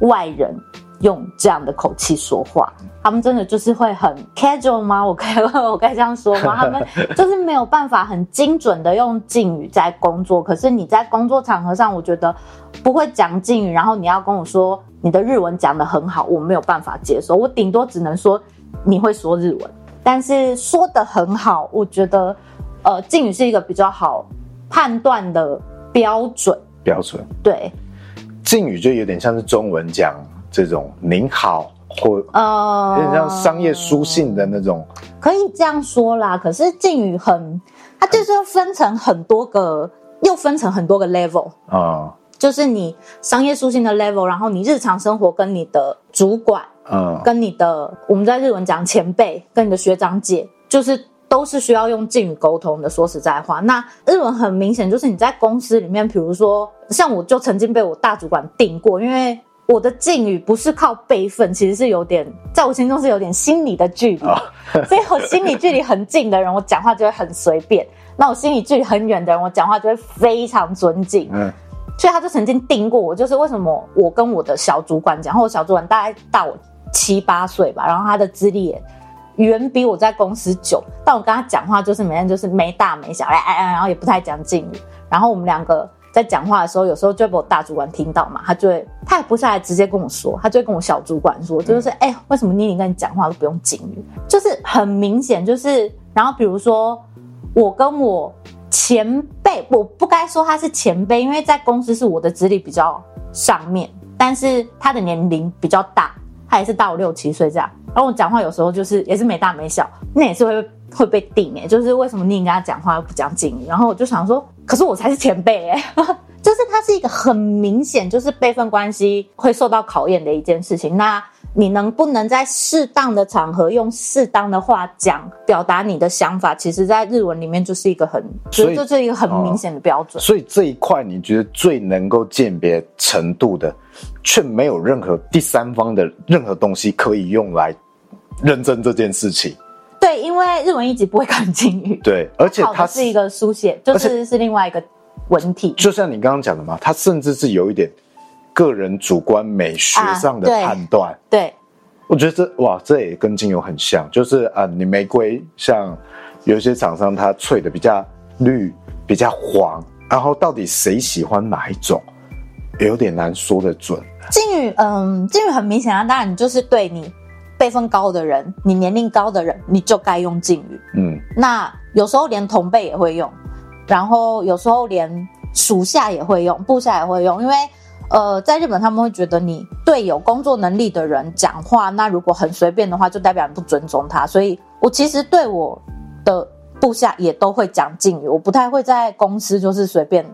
外人？用这样的口气说话，他们真的就是会很 casual 吗？我该 (laughs) 我该这样说吗？(laughs) 他们就是没有办法很精准的用敬语在工作。可是你在工作场合上，我觉得不会讲敬语，然后你要跟我说你的日文讲的很好，我没有办法接受。我顶多只能说你会说日文，但是说的很好，我觉得呃敬语是一个比较好判断的标准。
标准
对，
敬语就有点像是中文讲。这种您好，或呃，有点像商业书信的那种，
可以这样说啦。可是敬语很，它就是分成很多个，又分成很多个 level
啊。
就是你商业书信的 level，然后你日常生活跟你的主管，嗯，跟你的我们在日文讲前辈，跟你的学长姐，就是都是需要用敬语沟通的。说实在话，那日文很明显就是你在公司里面，比如说像我就曾经被我大主管定过，因为。我的敬语不是靠辈分，其实是有点，在我心中是有点心理的距离，哦、(laughs) 所以我心理距离很近的人，我讲话就会很随便；那我心理距离很远的人，我讲话就会非常尊敬。嗯，所以他就曾经定过我，就是为什么我跟我的小主管讲，然后我小主管大概大我七八岁吧，然后他的资历也远比我在公司久，但我跟他讲话就是每天就是没大没小，哎哎哎，然后也不太讲敬语。然后我们两个在讲话的时候，有时候就会被我大主管听到嘛，他就会他也不是来直接跟我说，他就会跟我小主管说，就是哎、嗯欸，为什么妮妮跟你讲话都不用敬语？就是很明显，就是然后比如说我跟我前辈，我不该说他是前辈，因为在公司是我的资历比较上面，但是他的年龄比较大，他也是大我六七岁这样。然后我讲话有时候就是也是没大没小，那也是会会被定诶，就是为什么你跟他讲话又不讲敬语？然后我就想说，可是我才是前辈诶，(laughs) 就是它是一个很明显就是辈分关系会受到考验的一件事情。那你能不能在适当的场合用适当的话讲表达你的想法？其实，在日文里面就是一个很，所以这是一个很明显的标准。
所以这一块你觉得最能够鉴别程度的，却没有任何第三方的任何东西可以用来认证这件事情。
对，因为日文一直不会看敬语。
对，而且它
是一个书写，就是是另外一个文体。
就像你刚刚讲的嘛，它甚至是有一点个人主观美学上的判断。
啊、对，对
我觉得这哇，这也跟精油很像，就是啊，你玫瑰像有些厂商它萃的比较绿、比较黄，然后到底谁喜欢哪一种？有点难说得准。
敬语，嗯，敬语很明显啊，当然你就是对你辈分高的人，你年龄高的人，你就该用敬语。嗯，那有时候连同辈也会用，然后有时候连属下也会用，部下也会用，因为呃，在日本他们会觉得你对有工作能力的人讲话，那如果很随便的话，就代表你不尊重他。所以我其实对我的部下也都会讲敬语，我不太会在公司就是随便。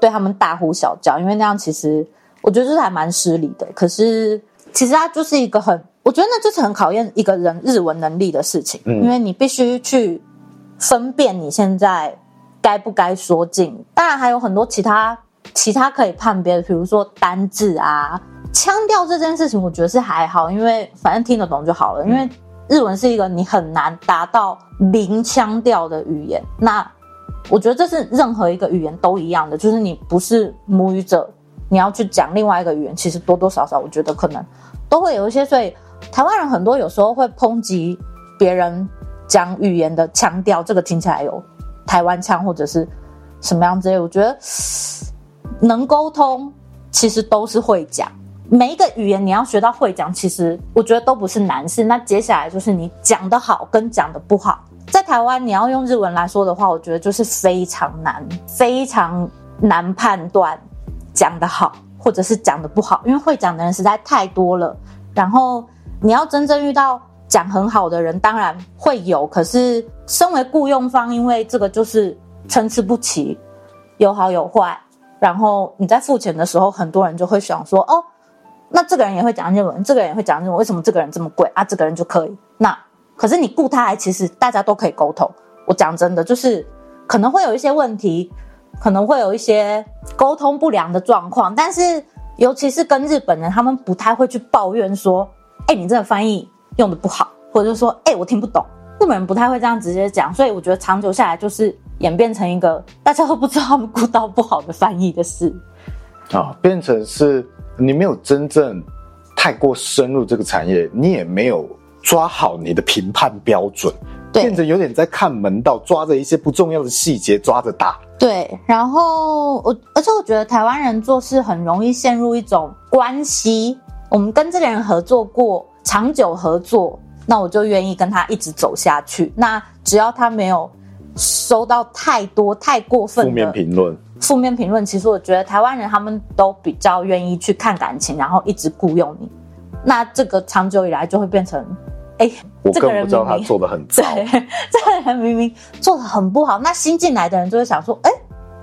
对他们大呼小叫，因为那样其实我觉得就是还蛮失礼的。可是其实它就是一个很，我觉得那就是很考验一个人日文能力的事情，嗯、因为你必须去分辨你现在该不该说敬语。当然还有很多其他其他可以判别的，比如说单字啊、腔调这件事情，我觉得是还好，因为反正听得懂就好了。因为日文是一个你很难达到零腔调的语言，那。我觉得这是任何一个语言都一样的，就是你不是母语者，你要去讲另外一个语言，其实多多少少我觉得可能都会有一些。所以台湾人很多有时候会抨击别人讲语言的腔调，这个听起来有台湾腔或者是什么样之类。我觉得能沟通其实都是会讲，每一个语言你要学到会讲，其实我觉得都不是难事。那接下来就是你讲得好跟讲得不好。在台湾，你要用日文来说的话，我觉得就是非常难，非常难判断讲得好或者是讲得不好，因为会讲的人实在太多了。然后你要真正遇到讲很好的人，当然会有，可是身为雇佣方，因为这个就是参差不齐，有好有坏。然后你在付钱的时候，很多人就会想说：“哦，那这个人也会讲日文，这个人也会讲日文，为什么这个人这么贵啊？这个人就可以？”那可是你雇他来，其实大家都可以沟通。我讲真的，就是可能会有一些问题，可能会有一些沟通不良的状况。但是，尤其是跟日本人，他们不太会去抱怨说：“哎，你这个翻译用的不好。”或者说：“哎，我听不懂。”日本人不太会这样直接讲。所以，我觉得长久下来，就是演变成一个大家都不知道他们雇到不好的翻译的事。
啊，变成是你没有真正太过深入这个产业，你也没有。抓好你的评判标准，对，变成有点在看门道，抓着一些不重要的细节抓着打。
对，然后我，而且我觉得台湾人做事很容易陷入一种关系，我们跟这个人合作过，长久合作，那我就愿意跟他一直走下去。那只要他没有收到太多太过分的负
面评论，
负面评论，其实我觉得台湾人他们都比较愿意去看感情，然后一直雇佣你。那这个长久以来就会变成，哎，
我更不知道他做的很糟，(laughs)
对，这个人明明做的很不好。那新进来的人就会想说，哎，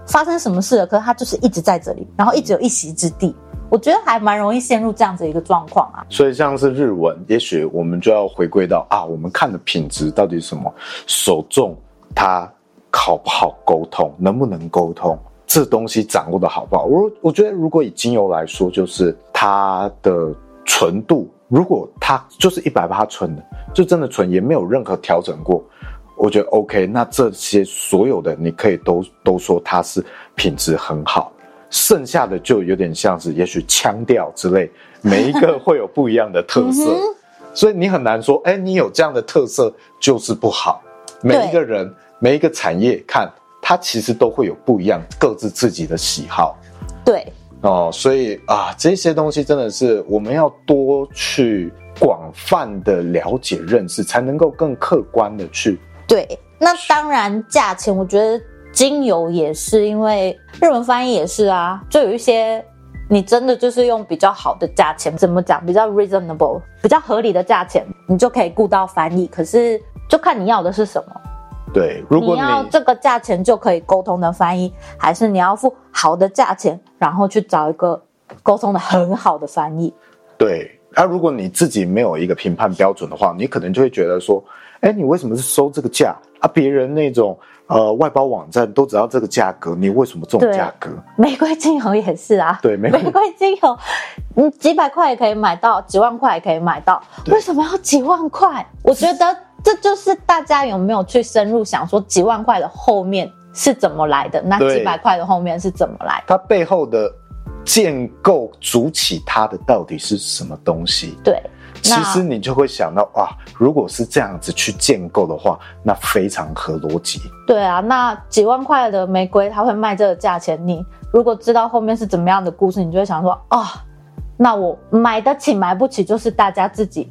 发生什么事了？可是他就是一直在这里，然后一直有一席之地。我觉得还蛮容易陷入这样子一个状况啊。
所以像是日文，也许我们就要回归到啊，我们看的品质到底是什么？首重他好不好沟通，能不能沟通，这东西掌握的好不好？我我觉得如果以精油来说，就是它的。纯度，如果它就是一百八纯的，就真的纯，也没有任何调整过，我觉得 OK。那这些所有的，你可以都都说它是品质很好，剩下的就有点像是，也许腔调之类，每一个会有不一样的特色。所以你很难说，哎，你有这样的特色就是不好。每一个人，每一个产业，看它其实都会有不一样，各自自己的喜好。
对。
哦，所以啊，这些东西真的是我们要多去广泛的了解、认识，才能够更客观的去。
对，那当然价钱，我觉得精油也是，因为日文翻译也是啊，就有一些你真的就是用比较好的价钱，怎么讲，比较 reasonable，比较合理的价钱，你就可以顾到翻译。可是就看你要的是什么。
对，如果你，
你要这个价钱就可以沟通的翻译，还是你要付好的价钱，然后去找一个沟通的很好的翻译？
对，那、啊、如果你自己没有一个评判标准的话，你可能就会觉得说，哎，你为什么是收这个价啊？别人那种呃外包网站都只要这个价格，你为什么这种价格？
玫瑰精油也是啊，
对，玫瑰，
玫瑰精油，你几百块也可以买到，几万块也可以买到，为什么要几万块？我觉得。这就是大家有没有去深入想说，几万块的后面是怎么来的？那几百块的后面是怎么来的？
它背后的建构主起它的到底是什么东西？
对，
其实你就会想到啊，如果是这样子去建构的话，那非常合逻辑。
对啊，那几万块的玫瑰，它会卖这个价钱。你如果知道后面是怎么样的故事，你就会想说啊，那我买得起买不起，就是大家自己。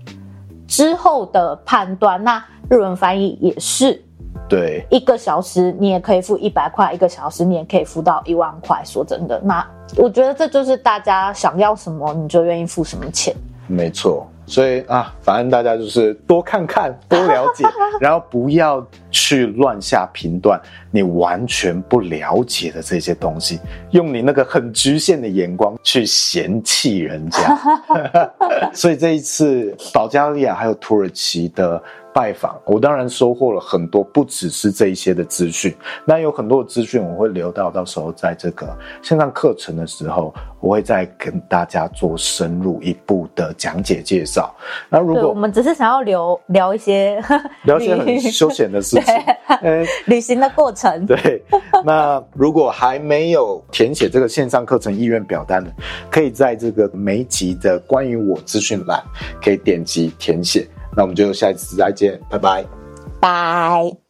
之后的判断，那日文翻译也是，
对，
一个小时你也可以付一百块，一个小时你也可以付到一万块。说真的，那我觉得这就是大家想要什么，你就愿意付什么钱。
没错。所以啊，反正大家就是多看看，多了解，(laughs) 然后不要去乱下评断你完全不了解的这些东西，用你那个很局限的眼光去嫌弃人家。(laughs) (laughs) 所以这一次保加利亚还有土耳其的。拜访我当然收获了很多，不只是这一些的资讯。那有很多的资讯我会留到到时候在这个线上课程的时候，我会再跟大家做深入一步的讲解介绍。那如果
我们只是想要聊聊一些 (laughs)
聊一些很休闲的事情，(laughs)
嗯，旅行的过程。
对，那如果还没有填写这个线上课程意愿表单的，可以在这个每一集的关于我资讯栏可以点击填写。那我们就下一次再见，拜拜，
拜。